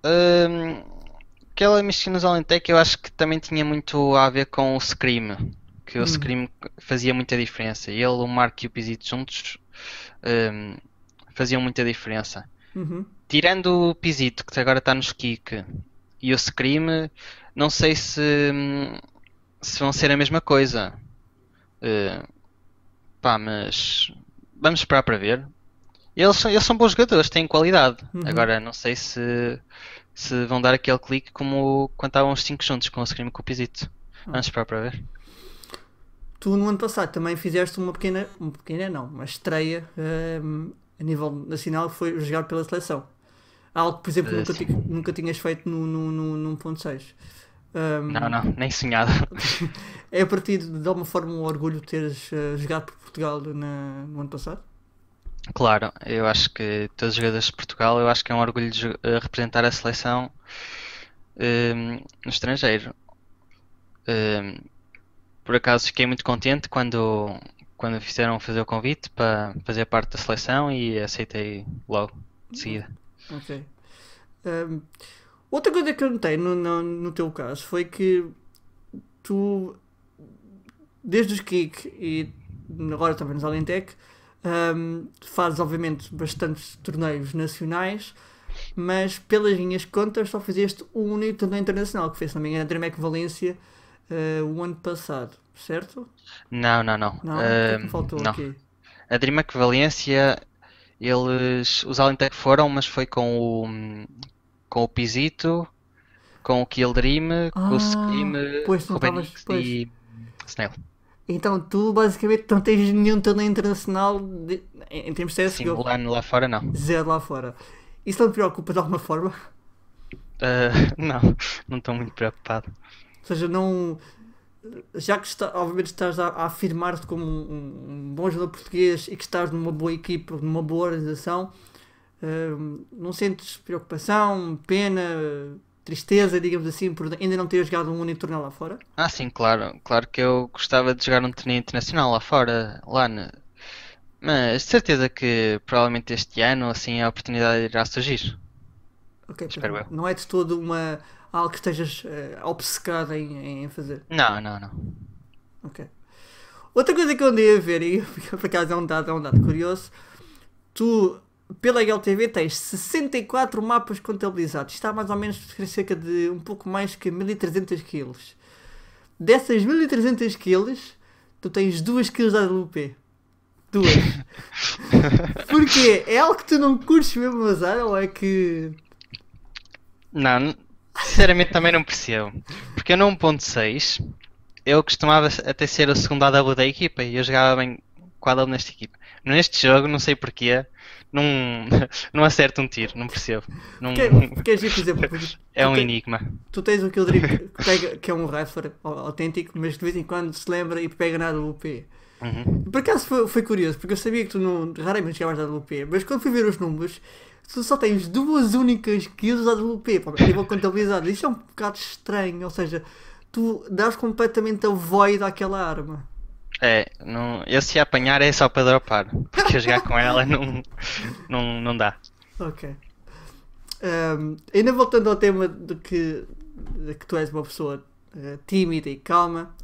Um, aquela mística nos Alentec eu acho que também tinha muito a ver com o Scream, que o Hum. Scream fazia muita diferença. Ele, o Mark e o Pizito juntos um, faziam muita diferença. Uhum. Tirando o Pizito, que agora está nos Kick, e o Scream, não sei se, se vão ser a mesma coisa. Uh, pá, mas vamos esperar para ver. Eles são, eles são bons jogadores, têm qualidade. Uhum. Agora, não sei se, se vão dar aquele clique como quando estavam os 5 juntos com o Scream e com o Pizito. Vamos esperar para ver. Tu no ano passado também fizeste uma pequena, uma pequena não, uma estreia ehm, a nível nacional foi jogar pela seleção. Algo que, por exemplo, Eh, nunca, nunca tinhas feito no, no, no, no 1.6. Ehm, Não, não, nem sonhado. É a partir de, de alguma forma um orgulho teres eh, jogado por Portugal na- no ano passado? Claro, eu acho que todos os jogadores de Portugal, eu acho que é um orgulho de eh, representar a seleção ehm, no estrangeiro. Ehm, por acaso fiquei muito contente quando, quando fizeram fazer o convite para fazer parte da seleção e aceitei logo de seguida. Ok. Ehm, outra coisa que eu notei no, no, no teu caso foi que tu, desde os Kick e agora também nos Alentec, ehm, fazes obviamente bastantes torneios nacionais, mas pelas minhas contas só fizeste um único torneio internacional, que me engano, a Dreamhack Valência eh, o ano passado, certo? Não, não, não. Não? o que é que faltou não. aqui? A DreamHack Valência, eles, os Alentec foram, mas foi com o, com o Pizito, com o Kill Dream, com Ah, o Scream, pois, estavas- Rubenix pois. e Snail. Então tu basicamente não tens nenhum torneio internacional de- em, em termos de Sim, CSGO. lá, lá fora não. Zero lá fora. Isso não te preocupa de alguma forma? Ah, não, não estou muito preocupado. Ou seja, não. Já que está, obviamente estás a, a afirmar-te como um, um bom jogador português e que estás numa boa equipa, numa boa organização, hum, não sentes preocupação, pena, tristeza, digamos assim, por ainda não ter jogado um único torneio lá fora? Ah, sim, claro. Claro que eu gostava de jogar um torneio internacional lá fora, lá na... Mas de certeza que provavelmente este ano assim a oportunidade irá surgir. Ok, Espero eu. não é de todo uma, algo que estejas eh, obcecado em, em fazer. Não, não, não. Ok. Outra coisa que eu andei a ver, e por acaso é um dado, é um dado curioso, tu, pela HLTV, tens 64 mapas contabilizados. Está mais ou menos cerca de um pouco mais que 1300 quilos. Dessas 1300 quilos, tu tens 2 quilos de AWP. Duas. Porquê? É algo que tu não curtes mesmo azar ou é que. Não, sinceramente também não percebo. Porque eu no 1.6 eu costumava até ser o segundo AW da equipa e eu jogava bem com a AW nesta equipa. neste jogo, não sei porquê, não, não acerta um tiro, não percebo. Não, Porque, porque é por exemplo, é um te- enigma. Tu tens o Kildrip que, pega- que é um rifler au- autêntico, mas de vez em quando se lembra e pega na AWP. Uhum. Por acaso foi, foi curioso, porque eu sabia que tu não, raramente chegavas da AWP, mas quando fui ver os números, tu só tens duas únicas kills da AWP, pá, a nível contabilizado. Isso é um bocado estranho, ou seja, tu dás completamente a void àquela arma. É, não, eu se a apanhar é só para dropar, porque eu jogar com ela não, não, não dá. Ok. Ahm, ainda voltando ao tema de que, de que tu és uma pessoa eh, tímida e calma,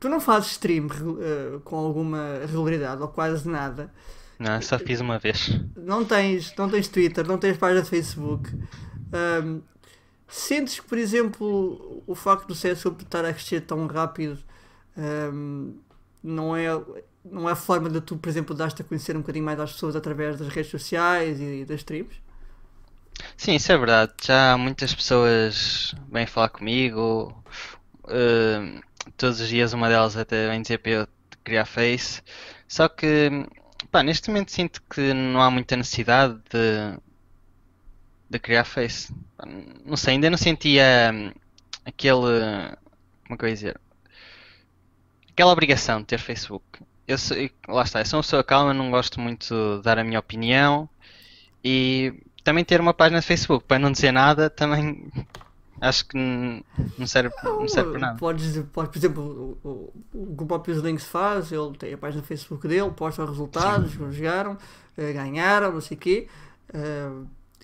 tu não fazes stream eh, com alguma regularidade ou quase nada. Não, só fiz uma vez. Não tens, não tens Twitter, não tens página de Facebook. Ahm, sentes que, por exemplo, o facto do CSGO estar a crescer tão rápido ahm, não, é, não é a forma de tu, por exemplo, dar-te a conhecer um bocadinho mais às pessoas através das redes sociais e das streams? Sim, isso é verdade. Já há muitas pessoas vêm falar comigo. eh, todos os dias uma delas até vem dizer para eu criar face. Só que, pá, neste momento sinto que não há muita necessidade de, de criar face. Pá, Não sei, ainda não sentia hum, aquele. Como é que eu ia dizer? Aquela obrigação de ter Facebook. Eu sou, lá está, eu sou uma pessoa calma, não gosto muito de dar a minha opinião e também ter uma página de Facebook para não dizer nada também acho que não serve, não serve para nada. Podes, podes, por exemplo, o, o, que o próprio Links faz, ele tem a página no Facebook dele, posta os resultados, jogaram, eh, ganharam, não sei o quê. eh,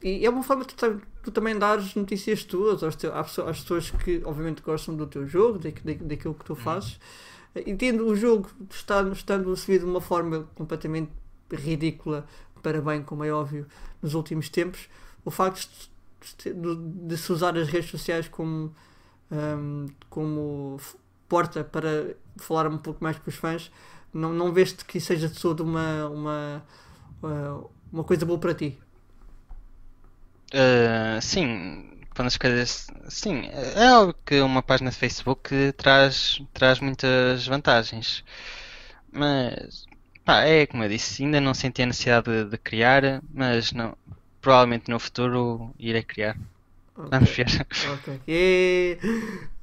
e é uma forma de tu, tu também dares notícias tuas às, pessoas, às pessoas que obviamente gostam do teu jogo, da, da, daquilo que tu fazes. Eh, E tendo o jogo estando, estando subido de uma forma completamente ridícula, para bem, como é óbvio, nos últimos tempos, o facto de, de, se usar as redes sociais como, hum, como porta para falar um pouco mais com os fãs, não, não vês que seja de todo uma, uma, uh, uma coisa boa para ti. Uh, sim, quando as coisas. Sim, é óbvio que uma página de Facebook traz, traz muitas vantagens. Mas, pá, é como eu disse, ainda não senti a necessidade de, de criar, mas não, provavelmente no futuro irei criar. Vamos ver. Ok.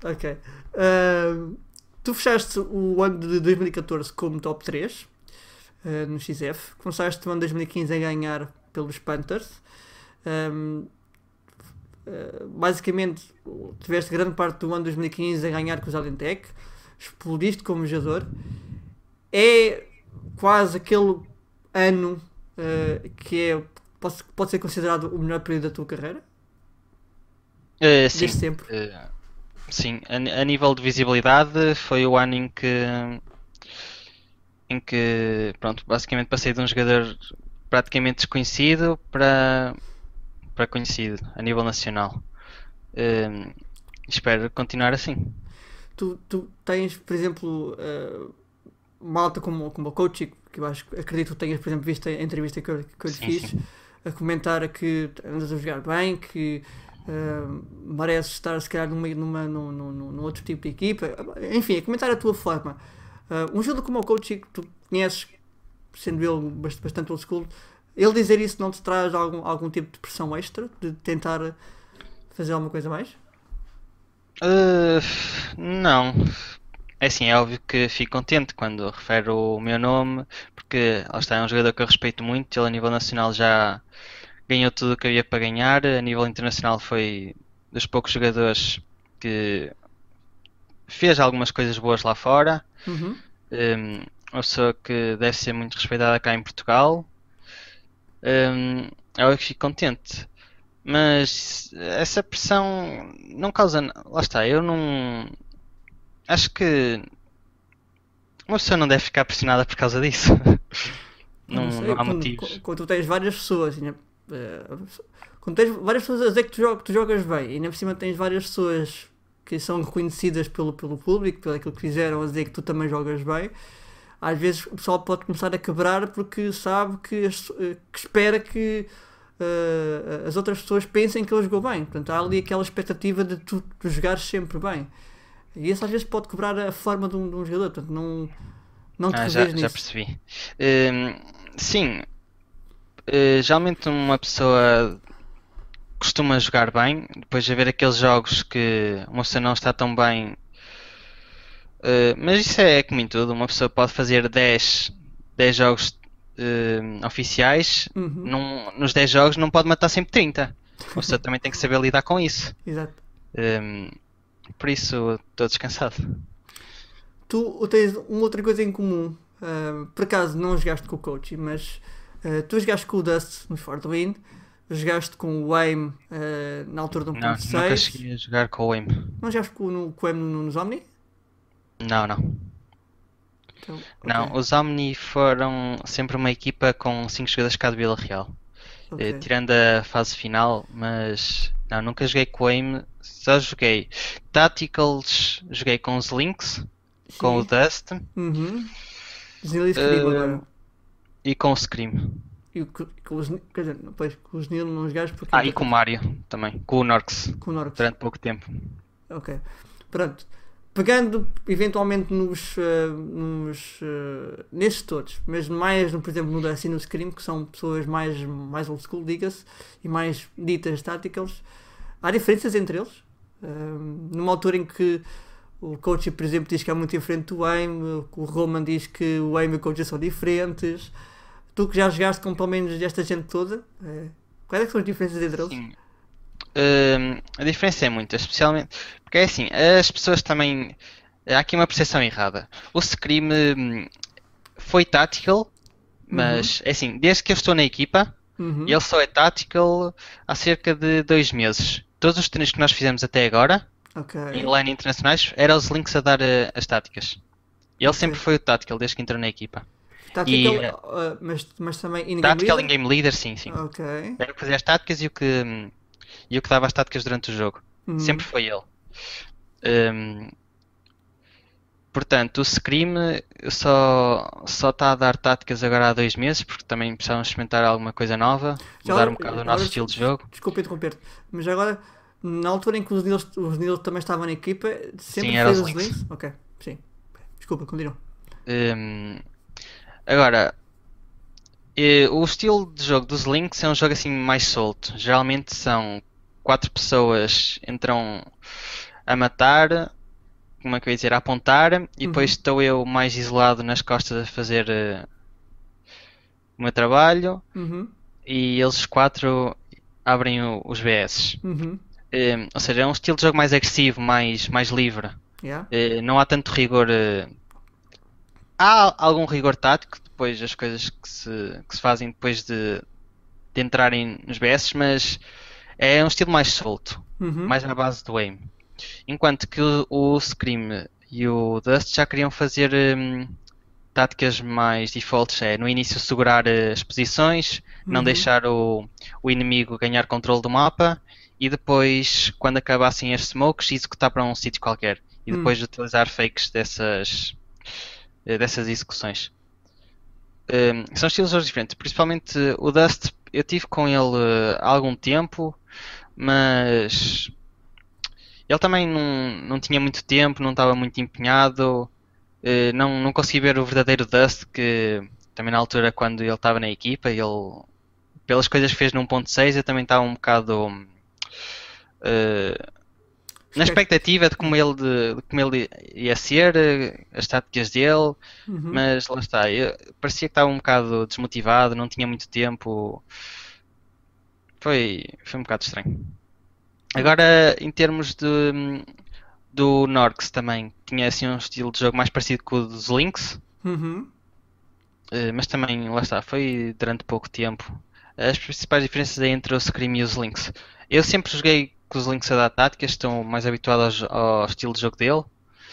Ok. Ahm, tu fechaste o ano de 2014 como top 3 ah, no XF. Começaste o ano de 2015 a ganhar pelos Panthers. Ahm, ah, basicamente, tiveste grande parte do ano de 2015 a ganhar com os Alentec. Explodiste como jogador. É quase aquele ano ah, que é, pode, pode ser considerado o melhor período da tua carreira? Uh, sim, Desde sempre. uh, sim, a, a nível de visibilidade foi o ano em que em que, pronto, basicamente passei de um jogador praticamente desconhecido para para conhecido a nível nacional. Um, espero continuar assim. tu, tu tens, por exemplo, eh, malta como, como a coach, que eu acho, acredito que tenhas, por exemplo, visto a entrevista que eu, que eu lhe fiz, sim. A comentar que andas a jogar bem, que eh, mereces estar se calhar numa, numa, num, num, num outro tipo de equipa, enfim, a comentar a tua forma. Eh, um jogador como o coach que tu conheces, sendo ele bast- bastante old school, ele dizer isso não te traz algum, algum tipo de pressão extra de tentar fazer alguma coisa mais? Uh, não. É assim, é óbvio que fico contente quando refere o meu nome, porque lá está, é um jogador que eu respeito muito. Ele a nível nacional já ganhou tudo o que havia para ganhar. A nível internacional foi dos poucos jogadores que fez algumas coisas boas lá fora. Uhum. Um, uma pessoa que deve ser muito respeitada cá em Portugal. Um, é óbvio que fico contente. Mas essa pressão não causa. Lá está, eu não. Acho que uma pessoa não deve ficar pressionada por causa disso. Não, sei, não há quando, motivos. Quando tu tens várias pessoas, ainda, eh, quando tens várias pessoas a dizer que tu, jogas, tu jogas bem, e ainda por cima tens várias pessoas que são reconhecidas pelo, pelo público, pelo aquilo que fizeram, a dizer que tu também jogas bem, às vezes o pessoal pode começar a quebrar porque sabe que, eh, que espera que eh, as outras pessoas pensem que ele jogou bem. Portanto, há ali aquela expectativa de tu, tu jogares sempre bem. E isso às vezes pode quebrar a forma de um, de um jogador. Portanto, não, não te Ah, já, já nisso. percebi. Hum, sim, uh, geralmente uma pessoa costuma jogar bem, depois de haver aqueles jogos que uma pessoa não está tão bem. Uh, mas isso é como em tudo, uma pessoa pode fazer 10, 10 jogos uh, oficiais, Uhum. num- nos 10 jogos não pode matar sempre 30. Uma pessoa também tem que saber lidar com isso. Exato. Um, por isso estou descansado. Tu tens uma outra coisa em comum. ah, por acaso não jogaste com o coach, mas ah, tu jogaste com o Dust no For the Win, jogaste com o Aim ah, na altura do Não, nunca 1.6. cheguei a jogar com o AIM. Não jogaste com, no, com o Aim no, nos Omni? Não, não. Então, Não, os Omni foram sempre uma equipa com 5 jogadores cá de Vila Real. Eh, tirando a fase final, mas não, nunca joguei com o AIM, só joguei Tacticals, joguei com os Lynx, com o Sim. Dust Uhum. E Scream Eh, agora. e com o Scream. E com os, quer dizer, depois com os Nil não jogaste porque Ah, e com o Mario também, com o Norx, com o Norte. durante pouco tempo. Ok. Pronto. Pegando eventualmente nos, eh, nos eh, nesses todos, mas mais, por exemplo, no Dust e no Scream, que são pessoas mais, mais old school, diga-se, e mais ditas táticas, há diferenças entre eles. Eh, numa altura em que o coach, por exemplo, diz que é muito diferente do aim, o Roman diz que o aim e o coach são diferentes. Tu que já jogaste com pelo menos esta gente toda, eh, quais é são as diferenças entre eles? Sim. Hum, a diferença é muita, especialmente porque é assim, as pessoas também. Há aqui uma percepção errada. O Scream hum, foi tactical, mas é assim, desde que eu estou na equipa, Uhum. ele só é tactical há cerca de dois meses. Todos os treinos que nós fizemos até agora, Ok. em line internacionais, eram os links a dar eh, as táticas. Ele sempre foi o tactical desde que entrou na equipa. Tactical, E, uh, mas, mas também in-game Tactical em leader? game leader, sim, sim. Ok. Era o que fazia as táticas e o que, hum, e o que dava as táticas durante o jogo. Uhum. Sempre foi ele. Hum, portanto, o Scream só só está a dar táticas agora há dois meses, porque também precisávamos experimentar alguma coisa nova, Já mudar agora- um bocado o agora nosso estilo de jogo. Desculpa interromper-te, mas agora, na altura em que os Nils, os Nils também estavam na equipa, sempre Sim, fez os links. links? Ok, sim. Desculpa, continua. Hum, agora, eh, o estilo de jogo dos Links é um jogo assim mais solto. Geralmente são quatro pessoas entram a matar, como é que eu ia dizer, a apontar, e depois Uhum. estou eu mais isolado nas costas a fazer eh, o meu trabalho, Uhum, e eles quatro abrem o- os BS. uhum, Hum, ou seja, é um estilo de jogo mais agressivo, mais, mais livre. yeah. Eh, não há tanto rigor. Há algum rigor tático, depois as coisas que se, que se fazem depois de, de entrarem nos BS, mas é um estilo mais solto, Uhum. mais na base do aim. Enquanto que o, o Scream e o Dust já queriam fazer hum, táticas mais defaults, é no início segurar eh, as posições, não Uhum. deixar o, o inimigo ganhar controle do mapa e depois, quando acabassem as smokes, executar para um sítio qualquer e Hum. depois utilizar fakes dessas, eh, dessas execuções. Um, são estilos diferentes, principalmente o Dust, eu tive com ele eh, há algum tempo, mas ele também não, não tinha muito tempo, não estava muito empenhado, eh, não, não consegui ver o verdadeiro Dust, que também na altura quando ele estava na equipa, ele pelas coisas que fez no 1.6 eu também estava um bocado eh, na expectativa de como ele, de, de como ele ia ser, eh, as táticas dele, Uhum. mas lá está, eu, parecia que estava um bocado desmotivado, não tinha muito tempo. Foi, foi um bocado estranho. Agora, em termos de, do Norx também, tinha assim um estilo de jogo mais parecido com o dos Lynx, Uhum. eh, mas também, lá está, foi durante pouco tempo. As principais diferenças é entre o Scream e os Lynx. Eu sempre joguei com os Lynx a dar táticas, estou mais habituado ao, ao estilo de jogo dele.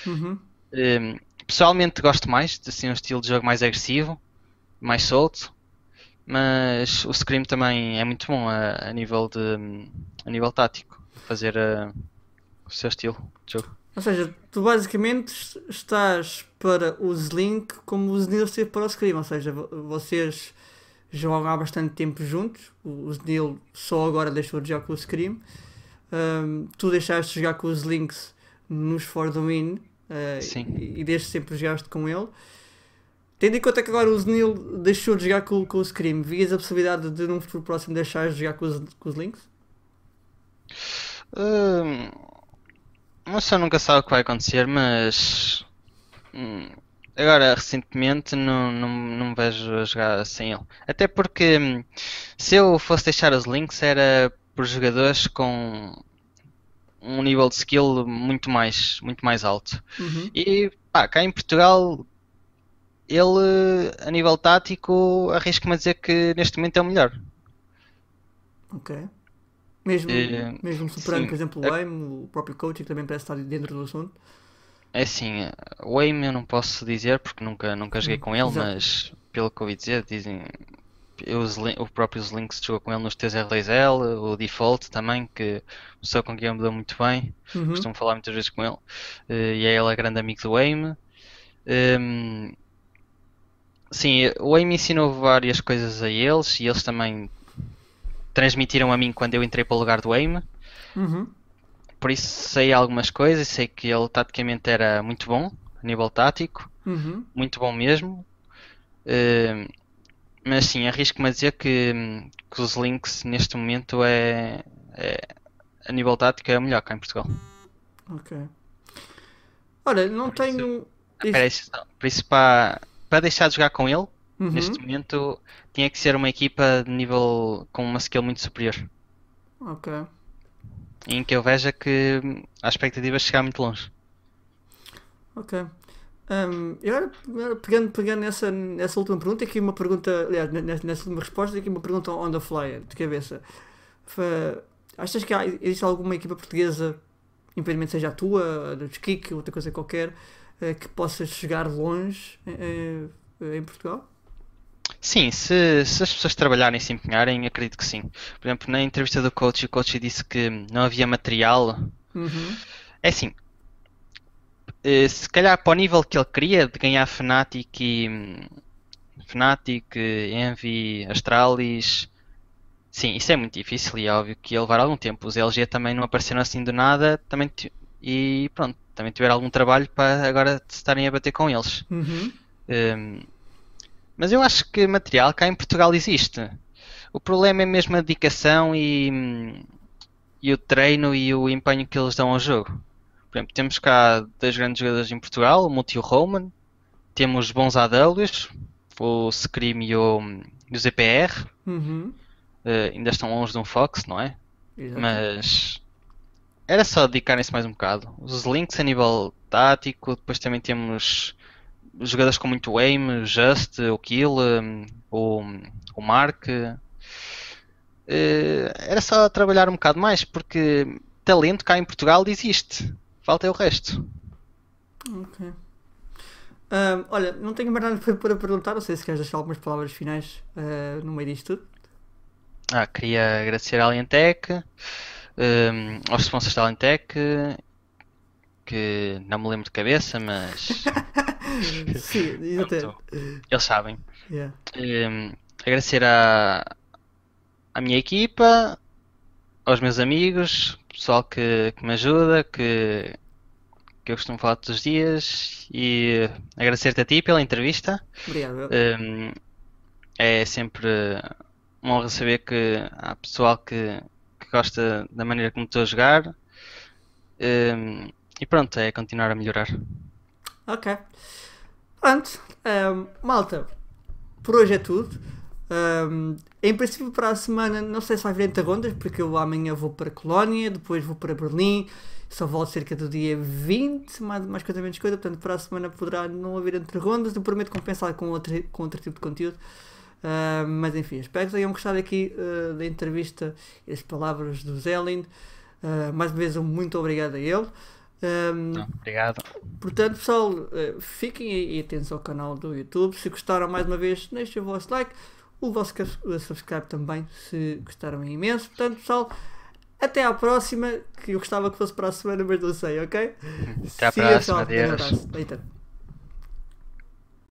Uhum. Um, pessoalmente gosto mais de assim, um estilo de jogo mais agressivo, mais solto, mas o Scream também é muito bom a, a nível de a nível tático, fazer uh, o seu estilo de jogo. Ou seja, tu basicamente es- estás para o Slink como o Znil esteve para o Scream, ou seja, vo- vocês jogam há bastante tempo juntos, o Znil só agora deixou de jogar com o Scream, Ahm, tu deixaste de jogar com os Links nos For the Win eh, e, e desde sempre jogaste com ele. Tendo em conta que agora o Zenil deixou de jogar com, com o Scream, vias a possibilidade de num futuro próximo deixar de jogar com os, com os Links? Hum, uma pessoa nunca sabe o que vai acontecer, mas hum, agora recentemente não, não, não me vejo a jogar sem ele. Até porque hum, se eu fosse deixar os links era por jogadores com um nível de skill muito mais, muito mais alto. Uhum. E pá, cá em Portugal ele a nível tático arrisco-me a dizer que neste momento é o melhor. Ok. Mesmo, Eh, mesmo superando, sim. por exemplo, o Aim, o próprio coaching também parece estar dentro do assunto. É assim, o aim eu não posso dizer porque nunca, nunca joguei com ele, exato. mas pelo que ouvi dizer, dizem. Os, lin- o próprio Links jogou com ele nos TR2L, o Default também, que pessoa com quem eu me dou muito bem, Uhum. costumo falar muitas vezes com ele, eh, e é ele é grande amigo do aim. Hum, sim, o aim ensinou várias coisas a eles e eles também transmitiram a mim quando eu entrei para o lugar do aim. Uhum. Por isso sei algumas coisas, sei que ele taticamente era muito bom, a nível tático, Uhum. muito bom mesmo. Eh, mas sim, arrisco-me a dizer que, que os Lynx neste momento é, é- a nível tático é o melhor cá em Portugal. Ok. Olha, não Por isso- tenho. Espera aí, só- por isso para, para deixar de jogar com ele, Uhum. neste momento tinha que ser uma equipa de nível com uma skill muito superior. Ok. Em que eu veja que hum, a expectativa é chegar muito longe. Ok. Um, e agora, pegando, pegando nessa, nessa última pergunta, aqui uma pergunta, aliás, nessa, nessa última resposta, aqui uma pergunta on the fly, de cabeça. Achas que há, existe alguma equipa portuguesa, independentemente seja a tua, a do Kik, outra coisa qualquer, que possa chegar longe eh, eh, em Portugal? Sim, se, se as pessoas trabalharem e se empenharem, acredito que sim. Por exemplo, na entrevista do coach, o coach disse que não havia material. Uhum. É assim, eh, se calhar para o nível que ele queria de ganhar Fnatic e hum, Fnatic, eh, Envy, Astralis, sim, isso é muito difícil e é óbvio que ia levar algum tempo. Os LG também não apareceram assim do nada, também e pronto, também tiveram algum trabalho para agora estarem a bater com eles. Uhum. Hum, mas eu acho que material cá em Portugal existe. O problema é mesmo a dedicação e, e o treino e o empenho que eles dão ao jogo. Por exemplo, temos cá dois grandes jogadores em Portugal, o Multi e o Roman. Temos bons AWs, o Scream e o, e o ZPR. Uhum. Eh, ainda estão longe de um Fox, não é? Exato. Mas era só dedicarem-se mais um bocado. Os links a nível tático, depois também temos jogadores com muito aim, o Just, o Kill, hum, o, o Mark. Eh, Era só trabalhar um bocado mais, porque talento cá em Portugal existe. Falta é o resto. Ok. Um, olha, não tenho mais nada para, perguntar, não sei se queres deixar algumas palavras finais uh, no meio disto tudo. Ah, queria agradecer à Alientec, hum, aos sponsors da Alientec, que não me lembro de cabeça, mas Sim, eles sabem. Yeah. Hum, agradecer à, à minha equipa, aos meus amigos, pessoal que, que me ajuda, que, que eu costumo falar todos os dias, e agradecer-te a ti pela entrevista. Obrigado. Hum, é sempre uma honra saber que há pessoal que, que gosta da maneira como estou a jogar. Hum, e pronto, é continuar a melhorar. Ok. Pronto. Um, malta, por hoje é tudo. Um, em princípio, para a semana, não sei se vai haver entre rondas, porque eu amanhã vou para Colónia, depois vou para Berlim, só volto cerca do dia 20, mais, mais coisa menos coisa. Portanto, para a semana poderá não haver entre rondas. Eu prometo compensar com outro, com outro tipo de conteúdo. Uh, mas enfim, espero que tenham gostado aqui uh, da entrevista e das palavras do Zelin. Uh, mais uma vez, um muito obrigado a ele. Um, obrigado. Portanto, pessoal, fiquem aí atentos ao canal do YouTube. Se gostaram, mais uma vez, deixem o vosso like, o vosso subscribe também, se gostaram imenso. Portanto, pessoal, até à próxima, que eu gostava que fosse para a semana, mas não sei, ok? Até à próxima, adeus. abraço. Eita.